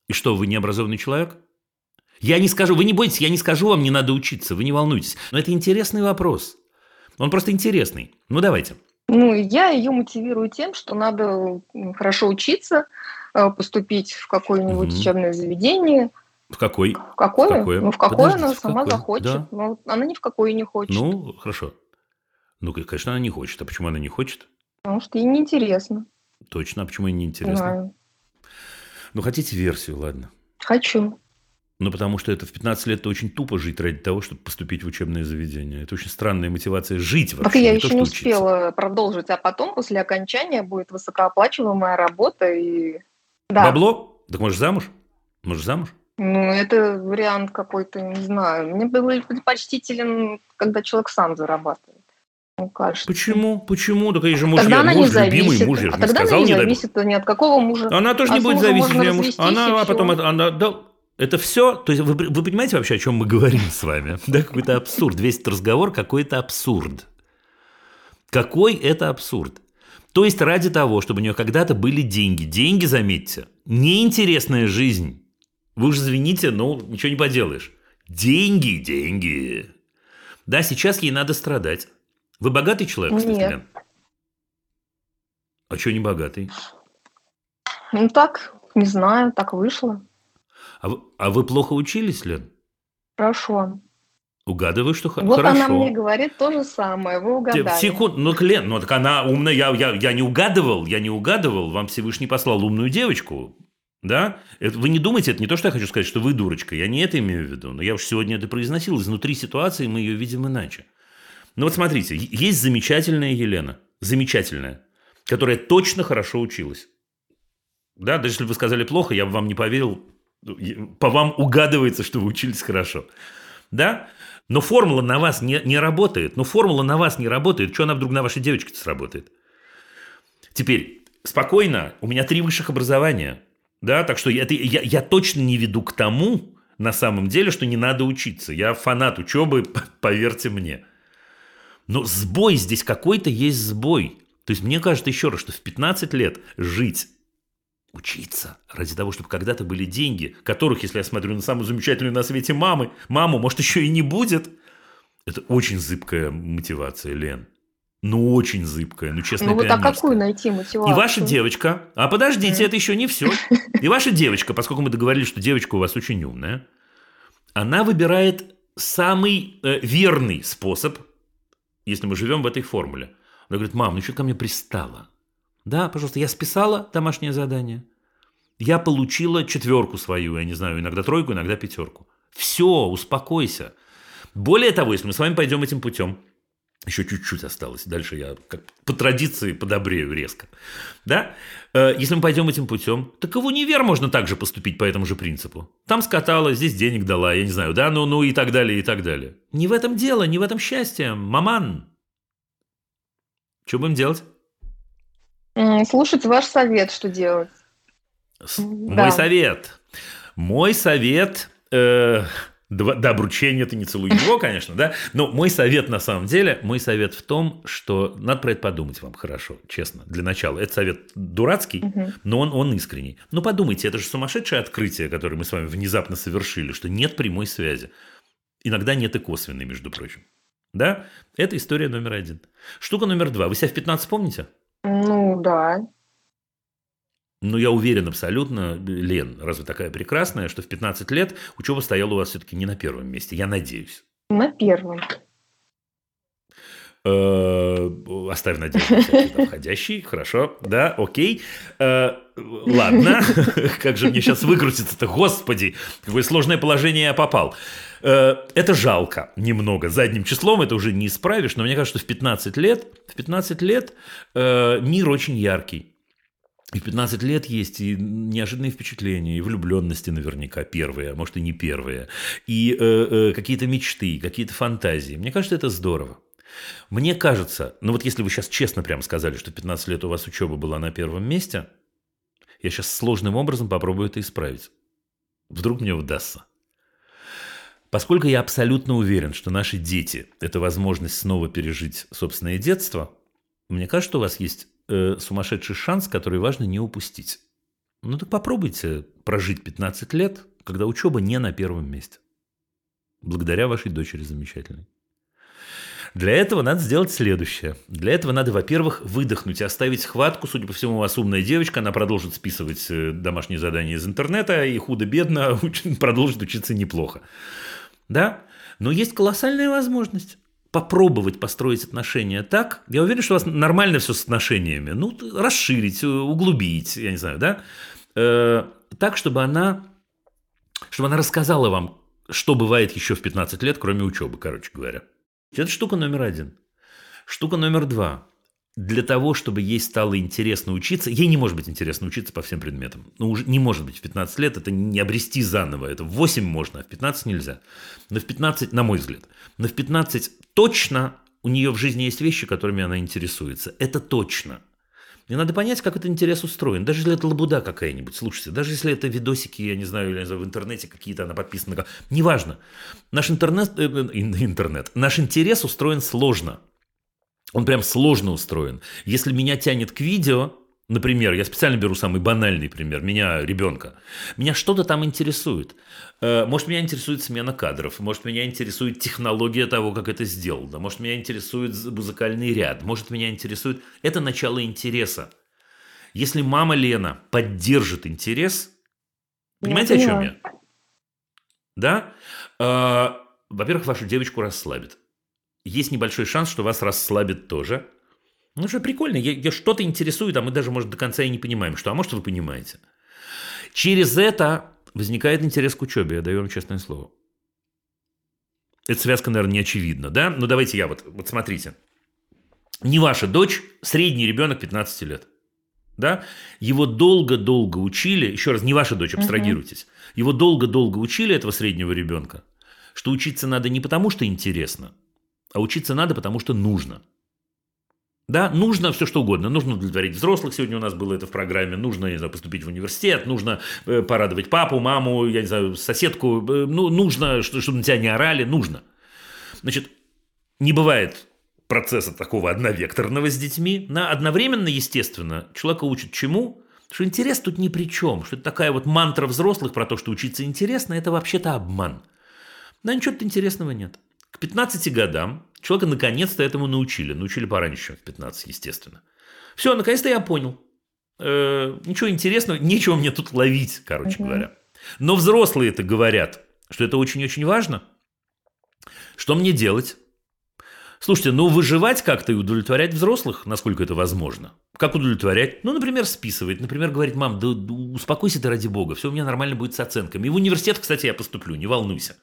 И что, вы не образованный человек? Я не скажу, вы не бойтесь, я не скажу вам, не надо учиться, вы не волнуйтесь. Но это интересный вопрос. Он просто интересный. Ну, давайте. Ну, я ее мотивирую тем, что надо хорошо учиться, э, поступить в какое-нибудь Мгм. учебное заведение. В какой? В какое? В какое? Ну, в какое Подождите, она сама какое? захочет. Да. Но она ни в какое не хочет. Ну, хорошо. Ну, конечно, она не хочет. А почему она не хочет? Потому что ей неинтересно. Точно. А почему ей не Не интересно? знаю. Ну, хотите версию, ладно. Хочу. Ну, потому что это в 15 лет это очень тупо жить ради того, чтобы поступить в учебное заведение. Это очень странная мотивация жить вообще. Так я не еще то, не что учиться. успела продолжить, а потом, после окончания, будет высокооплачиваемая работа. И... Да. Бабло? Так можешь замуж? Можешь замуж? Ну, это вариант какой-то, не знаю. Мне было предпочтителен, когда человек сам зарабатывает. Мне кажется. Почему? Почему? Так же муж, Тогда я, она муж не любимый зависит. муж, я а же не тогда сказал, она не не зависит ни от какого мужа. Она тоже А не с будет зависеть, где муж. Она, а потом, она, да, это все, то есть вы, вы понимаете вообще, о чем мы говорим с вами? Да, какой-то абсурд. Весь этот разговор какой-то абсурд. Какой это абсурд? То есть ради того, чтобы у нее когда-то были деньги. Деньги, заметьте, неинтересная жизнь. Вы уж извините, но ничего не поделаешь. Деньги, деньги. Да, сейчас ей надо страдать. Вы богатый человек, кстати, Нет. Лен? А что не богатый? Ну так, не знаю, так вышло. А вы, а вы плохо учились, Лен? Хорошо. Угадываю, что Вот хорошо. она мне говорит то же самое. Вы угадали. Секунд, ну, Лен, ну так она умная, я, я, я не угадывал, я не угадывал, вам Всевышний послал умную девочку, да? Это, вы не думайте, это не то, что я хочу сказать, что вы дурочка, я не это имею в виду, но я уж сегодня это произносил, изнутри ситуации мы ее видим иначе. Ну вот смотрите, есть замечательная Елена, замечательная, которая точно хорошо училась. Да, даже если бы вы сказали плохо, я бы вам не поверил. Ну, По вам угадывается, что вы учились хорошо. Да? Но формула на вас не, не работает. Но формула на вас не работает. Что она вдруг на вашей девочке-то сработает? Теперь, спокойно, у меня три высших образования. Да, так что это- я, я точно не веду к тому, на самом деле, что не надо учиться. Я фанат учебы, поверьте мне. Но сбой здесь какой-то есть сбой. То есть мне кажется еще раз, что в 15 лет жить учиться ради того, чтобы когда-то были деньги, которых, если я смотрю на самую замечательную на свете мамы, маму, может, еще и не будет. Это очень зыбкая мотивация, Лен. Ну, очень зыбкая, ну, честно Ну вот а какую найти мотивацию? И ваша девочка, а подождите, это еще не все. И ваша девочка, поскольку мы договорились, что девочка у вас очень умная, она выбирает самый э, верный способ, если мы живем в этой формуле. Она говорит, мам, ну что ко мне пристала? Да, пожалуйста, я списала домашнее задание. Я получила четверку свою, я не знаю, иногда тройку, иногда пятерку. Все, успокойся. Более того, если мы с вами пойдем этим путем, еще чуть-чуть осталось. Дальше я как по традиции подобрею резко. Да? Э, Если мы пойдем этим путем, так и в универ можно также поступить по этому же принципу. Там скатала, здесь денег дала, я не знаю, да, ну, ну и так далее, и так далее. Не в этом дело, не в этом счастье, маман. Что будем делать? Слушать ваш совет, что делать. С- М, Мой да. совет. Мой совет... э, два- да, обручение это не целуй его, конечно, да. Но мой совет на самом деле, мой совет в том, что надо про это подумать вам хорошо, честно, для начала. Это совет дурацкий, Мгм. но он, он искренний. Ну, подумайте, это же сумасшедшее открытие, которое мы с вами внезапно совершили, что нет прямой связи. Иногда нет и косвенной, между прочим. Да? Это история номер один. Штука номер два. Вы себя в 15 помните? Ну да. Ну, я уверен абсолютно, Лен, разве такая прекрасная, что в 15 лет учеба стояла у вас все-таки не на первом месте, я надеюсь. На первом. Э, Оставь надежду входящий, хорошо, да, окей. Э, Ладно, как же мне сейчас выкрутиться-то, господи, какое сложное положение я попал. Э, Это жалко немного, задним числом это уже не исправишь, но мне кажется, что в 15 лет, в 15 лет э, мир очень яркий. И в 15 лет есть и неожиданные впечатления, и влюбленности наверняка первые, а может и не первые, и э, э, какие-то мечты, какие-то фантазии. Мне кажется, это здорово. Мне кажется, ну вот если вы сейчас честно прям сказали, что 15 лет у вас учеба была на первом месте, я сейчас сложным образом попробую это исправить. Вдруг мне удастся. Поскольку я абсолютно уверен, что наши дети – это возможность снова пережить собственное детство, мне кажется, что у вас есть э, сумасшедший шанс, который важно не упустить. Ну так попробуйте прожить 15 лет, когда учеба не на первом месте. Благодаря вашей дочери замечательной. Для этого надо сделать следующее. Для этого надо, во-первых, выдохнуть и оставить схватку. Судя по всему, у вас умная девочка, она продолжит списывать э, домашние задания из интернета и худо-бедно продолжит учиться неплохо. Да? Но есть колоссальная возможность попробовать построить отношения так, я уверен, что у вас нормально все с отношениями, ну, расширить, углубить, я не знаю, да, э, так, чтобы она, чтобы она рассказала вам, что бывает еще в 15 лет, кроме учебы, короче говоря. Это штука номер один. Штука номер два. Для того, чтобы ей стало интересно учиться, ей не может быть интересно учиться по всем предметам. Ну, уже не может быть. В 15 лет это не обрести заново. Это в 8 можно, а в 15 нельзя. Но в 15, на мой взгляд, но в 15 точно у нее в жизни есть вещи, которыми она интересуется. Это точно. Мне надо понять, как этот интерес устроен. Даже если это лабуда какая-нибудь, слушайте, даже если это видосики, я не знаю, или в интернете какие-то, она подписана. Неважно. Наш интернет, э, интернет, наш интерес устроен сложно. Он прям сложно устроен. Если меня тянет к видео, Например, я специально беру самый банальный пример, меня, ребенка. Меня что-то там интересует. Э, может, меня интересует смена кадров, может, меня интересует технология того, как это сделано, может, меня интересует музыкальный ряд, может, меня интересует... Это начало интереса. Если мама Лена поддержит интерес, понимаете, я о чем я? Да? Э, во-первых, вашу девочку расслабит. Есть небольшой шанс, что вас расслабит тоже – ну, что прикольно, я, я что-то интересует, а мы даже, может, до конца и не понимаем, что. А может, вы понимаете. Через это возникает интерес к учебе, я даю вам честное слово. Эта связка, наверное, не очевидна, да? Но давайте я вот, вот смотрите. Не ваша дочь, средний ребенок 15 лет. Да? Его долго-долго учили, еще раз, не ваша дочь, абстрагируйтесь. Uh-huh. Его долго-долго учили, этого среднего ребенка, что учиться надо не потому, что интересно, а учиться надо, потому что нужно. Да, нужно все что угодно. Нужно удовлетворить взрослых. Сегодня у нас было это в программе. Нужно, я не знаю, поступить в университет. Нужно э, порадовать папу, маму, я не знаю, соседку. Э, ну, нужно, чтобы на тебя не орали. Нужно. Значит, не бывает процесса такого одновекторного с детьми. На одновременно, естественно, человека учат чему? Что интерес тут ни при чем. Что это такая вот мантра взрослых про то, что учиться интересно, это вообще-то обман. Да ничего тут интересного нет. К 15 годам человека наконец-то этому научили. Научили пораньше, в 15, естественно. Все, наконец-то я понял. Э, ничего интересного, нечего мне тут ловить, короче угу. говоря. Но взрослые это говорят, что это очень-очень важно. Что мне делать? Слушайте, ну выживать как-то и удовлетворять взрослых, насколько это возможно. Как удовлетворять? Ну, например, списывать. Например, говорить, мам, да, да успокойся ты ради бога, все у меня нормально будет с оценками. И в университет, кстати, я поступлю, не волнуйся.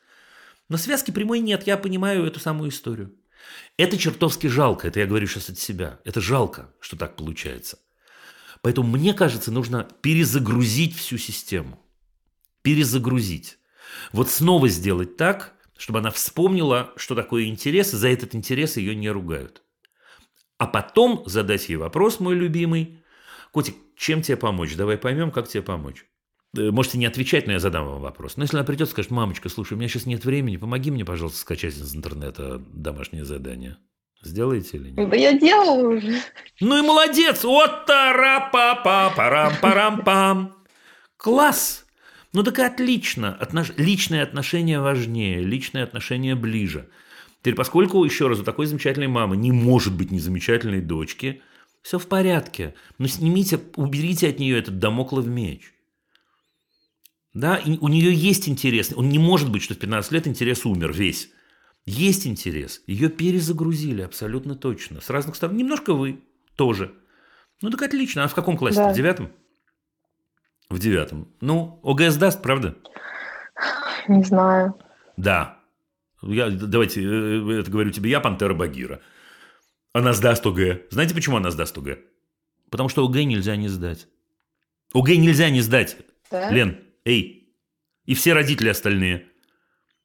Но связки прямой нет, я понимаю эту самую историю. Это чертовски жалко, это я говорю сейчас от себя. Это жалко, что так получается. Поэтому мне кажется, нужно перезагрузить всю систему. Перезагрузить. Вот снова сделать так, чтобы она вспомнила, что такое интерес, и за этот интерес ее не ругают. А потом задать ей вопрос, мой любимый. Котик, чем тебе помочь? Давай поймем, как тебе помочь. Э, можете не отвечать, но я задам вам вопрос. Но если она придет скажет, мамочка, слушай, у меня сейчас нет времени, помоги мне, пожалуйста, скачать из интернета домашнее задание. Сделаете или нет? Да я делала уже. Ну и молодец! Вот тара па па парам парам пам Класс! Ну так и отлично. Отнош... Личные отношения важнее, личные отношения ближе. Теперь, поскольку, еще раз, у такой замечательной мамы не может быть незамечательной дочки, все в порядке. Но снимите, уберите от нее этот домоклов меч. Да, и у нее есть интерес. Он не может быть, что в 15 лет интерес умер весь. Есть интерес. Ее перезагрузили абсолютно точно. С разных сторон. Немножко вы тоже. Ну так отлично. А в каком классе? Да. В девятом? В девятом. Ну, ОГС даст, правда? Не знаю. Да. Я, давайте, э, это говорю тебе я, Пантера Багира. Она сдаст ОГЭ. Знаете, почему она сдаст ОГЭ? Потому что ОГЭ нельзя не сдать. ОГЭ нельзя не сдать. Да? Лен, Эй, и все родители остальные.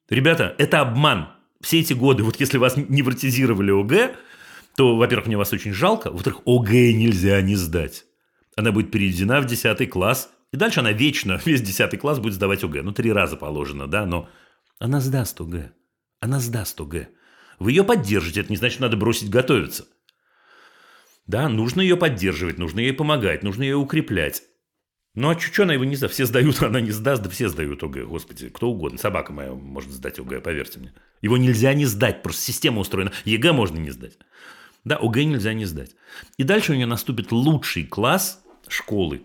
Ребята, это обман. Все эти годы, вот если вас невротизировали ОГЭ, то, во-первых, мне вас очень жалко, во-вторых, ОГЭ нельзя не сдать. Она будет переведена в 10 класс, и дальше она вечно, весь 10 класс будет сдавать ОГЭ. Ну, три раза положено, да, но она сдаст ОГЭ. Она сдаст ОГЭ. Вы ее поддержите, это не значит, надо бросить готовиться. Да, нужно ее поддерживать, нужно ей помогать, нужно ее укреплять. Ну, а что она его не сдаст? Все сдают, она не сдаст, да все сдают ОГЭ, господи, кто угодно. Собака моя может сдать ОГЭ, поверьте мне. Его нельзя не сдать, просто система устроена. ЕГЭ можно не сдать. Да, ОГЭ нельзя не сдать. И дальше у нее наступит лучший класс школы.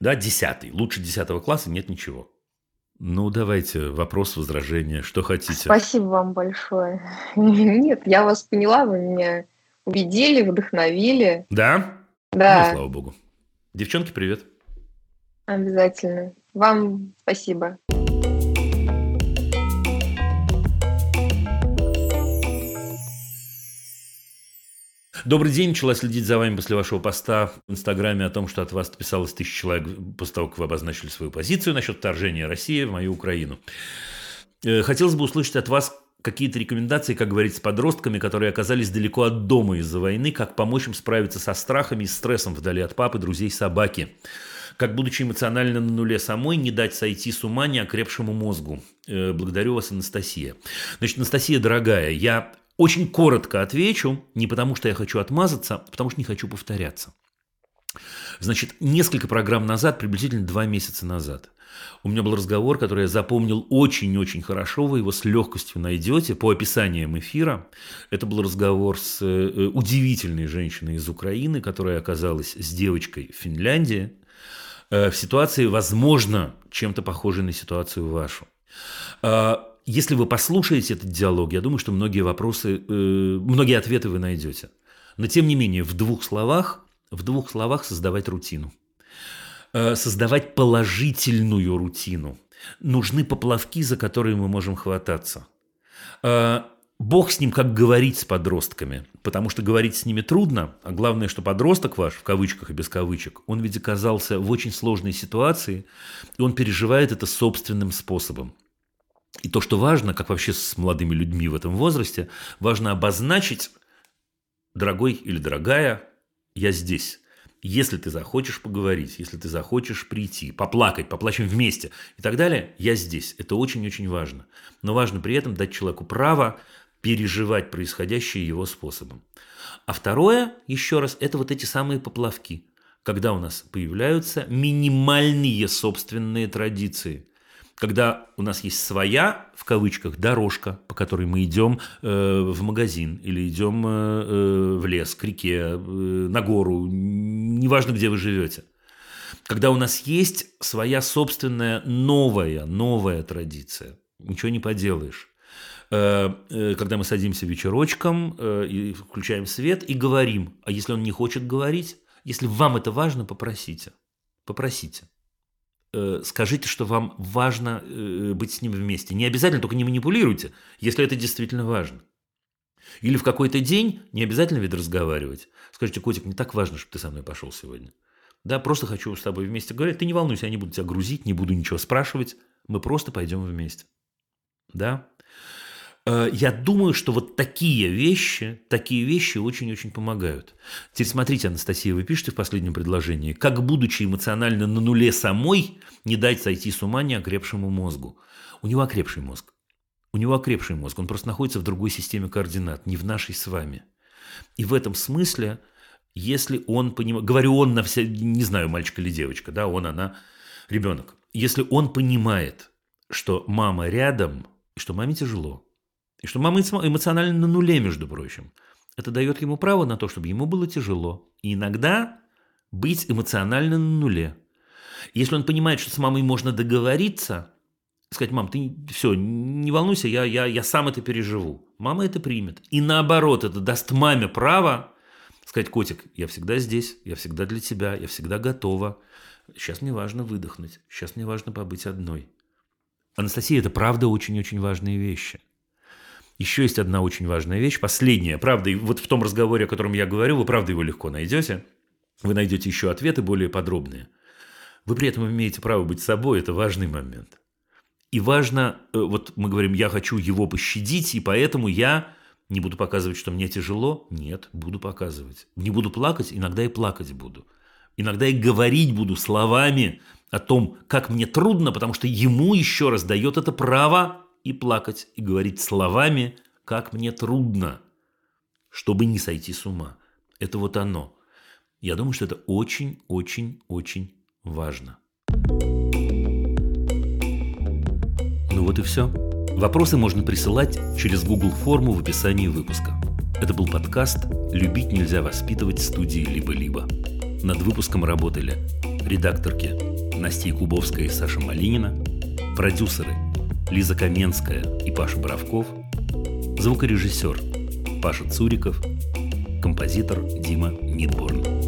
Да, десятый. Лучше десятого класса нет ничего. Ну, давайте, вопрос, возражение, что хотите. Спасибо вам большое. Нет, я вас поняла, вы меня убедили, вдохновили. Да? Да. Ну, слава богу. Девчонки, привет. Обязательно. Вам спасибо. Добрый день. Начала следить за вами после вашего поста в Инстаграме о том, что от вас отписалось тысяча человек после того, как вы обозначили свою позицию насчет вторжения России в мою Украину. Э, хотелось бы услышать от вас какие-то рекомендации, как говорить с подростками, которые оказались далеко от дома из-за войны, как помочь им справиться со страхами и стрессом вдали от папы, друзей, собаки. Как, будучи эмоционально на нуле самой, не дать сойти с ума неокрепшему мозгу. Э, Благодарю вас, Анастасия. Значит, Анастасия, дорогая, я очень коротко отвечу, не потому что я хочу отмазаться, а потому что не хочу повторяться. Значит, несколько программ назад, приблизительно два месяца назад, у меня был разговор, который я запомнил очень-очень хорошо, вы его с легкостью найдете по описаниям эфира. Это был разговор с э, удивительной женщиной из Украины, которая оказалась с девочкой в Финляндии э, в ситуации, возможно, чем-то похожей на ситуацию вашу. А, если вы послушаете этот диалог, я думаю, что многие вопросы, э, многие ответы вы найдете. Но тем не менее, в двух словах, в двух словах создавать рутину. Э, создавать положительную рутину. Нужны поплавки, за которые мы можем хвататься. Бог с ним, как говорить с подростками, потому что говорить с ними трудно, а главное, что подросток ваш, в кавычках и без кавычек, он ведь оказался в очень сложной ситуации, и он переживает это собственным способом. И то, что важно, как вообще с молодыми людьми в этом возрасте, важно обозначить, дорогой или дорогая, я здесь. Если ты захочешь поговорить, если ты захочешь прийти, поплакать, поплачем вместе и так далее, я здесь. Это очень-очень важно. Но важно при этом дать человеку право переживать происходящее его способом. А второе, еще раз, это вот эти самые поплавки, когда у нас появляются минимальные собственные традиции – когда у нас есть своя, в кавычках, дорожка, по которой мы идем э, в магазин или идем э, э, в лес, к реке, э, на гору, неважно, где вы живете. Когда у нас есть своя собственная новая, новая традиция, ничего не поделаешь. Э, э, когда мы садимся вечерочком э, и включаем свет и говорим, а если он не хочет говорить, если вам это важно, попросите. Попросите. Скажите, что вам важно быть с ним вместе. Не обязательно, только не манипулируйте, если это действительно важно. Или в какой-то день, не обязательно ведь разговаривать. Скажите, котик, не так важно, чтобы ты со мной пошел сегодня. Да, просто хочу с тобой вместе говорить. Ты не волнуйся, я не буду тебя грузить, не буду ничего спрашивать. Мы просто пойдем вместе. Да? Э, я думаю, что вот такие вещи, такие вещи очень-очень помогают. Теперь смотрите, Анастасия, вы пишете в последнем предложении, как, будучи эмоционально на нуле самой, не дать сойти с ума неокрепшему мозгу. У него окрепший мозг. У него окрепший мозг, он просто находится в другой системе координат, не в нашей с вами. И в этом смысле, если он понимает, говорю он на все, не знаю, мальчик или девочка, да, он, она, ребенок, если он понимает, что мама рядом, что маме тяжело, и что мама эмоционально на нуле, между прочим. Это дает ему право на то, чтобы ему было тяжело. И иногда быть эмоционально на нуле. Если он понимает, что с мамой можно договориться, сказать, мам, ты все, не волнуйся, я, я, я сам это переживу. Мама это примет. И наоборот, это даст маме право сказать, котик, я всегда здесь, я всегда для тебя, я всегда готова. Сейчас мне важно выдохнуть, сейчас мне важно побыть одной. Анастасия, это правда очень-очень важные вещи – еще есть одна очень важная вещь, последняя. Правда, вот в том разговоре, о котором я говорю, вы правда его легко найдете. Вы найдете еще ответы более подробные. Вы при этом имеете право быть собой, это важный момент. И важно, э, вот мы говорим, я хочу его пощадить, и поэтому я не буду показывать, что мне тяжело. Нет, буду показывать. Не буду плакать, иногда и плакать буду. Иногда и говорить буду словами о том, как мне трудно, потому что ему еще раз дает это право и плакать, и говорить словами, как мне трудно, чтобы не сойти с ума. Это вот оно. Я думаю, что это очень-очень-очень важно. Ну вот и все. Вопросы можно присылать через Google форму в описании выпуска. Это был подкаст «Любить нельзя воспитывать» студии «Либо-либо». Над выпуском работали редакторки Настя Кубовская и Саша Малинина, продюсеры Лиза Каменская и Паша Боровков, звукорежиссер Паша Цуриков, композитор Дима Мидборн.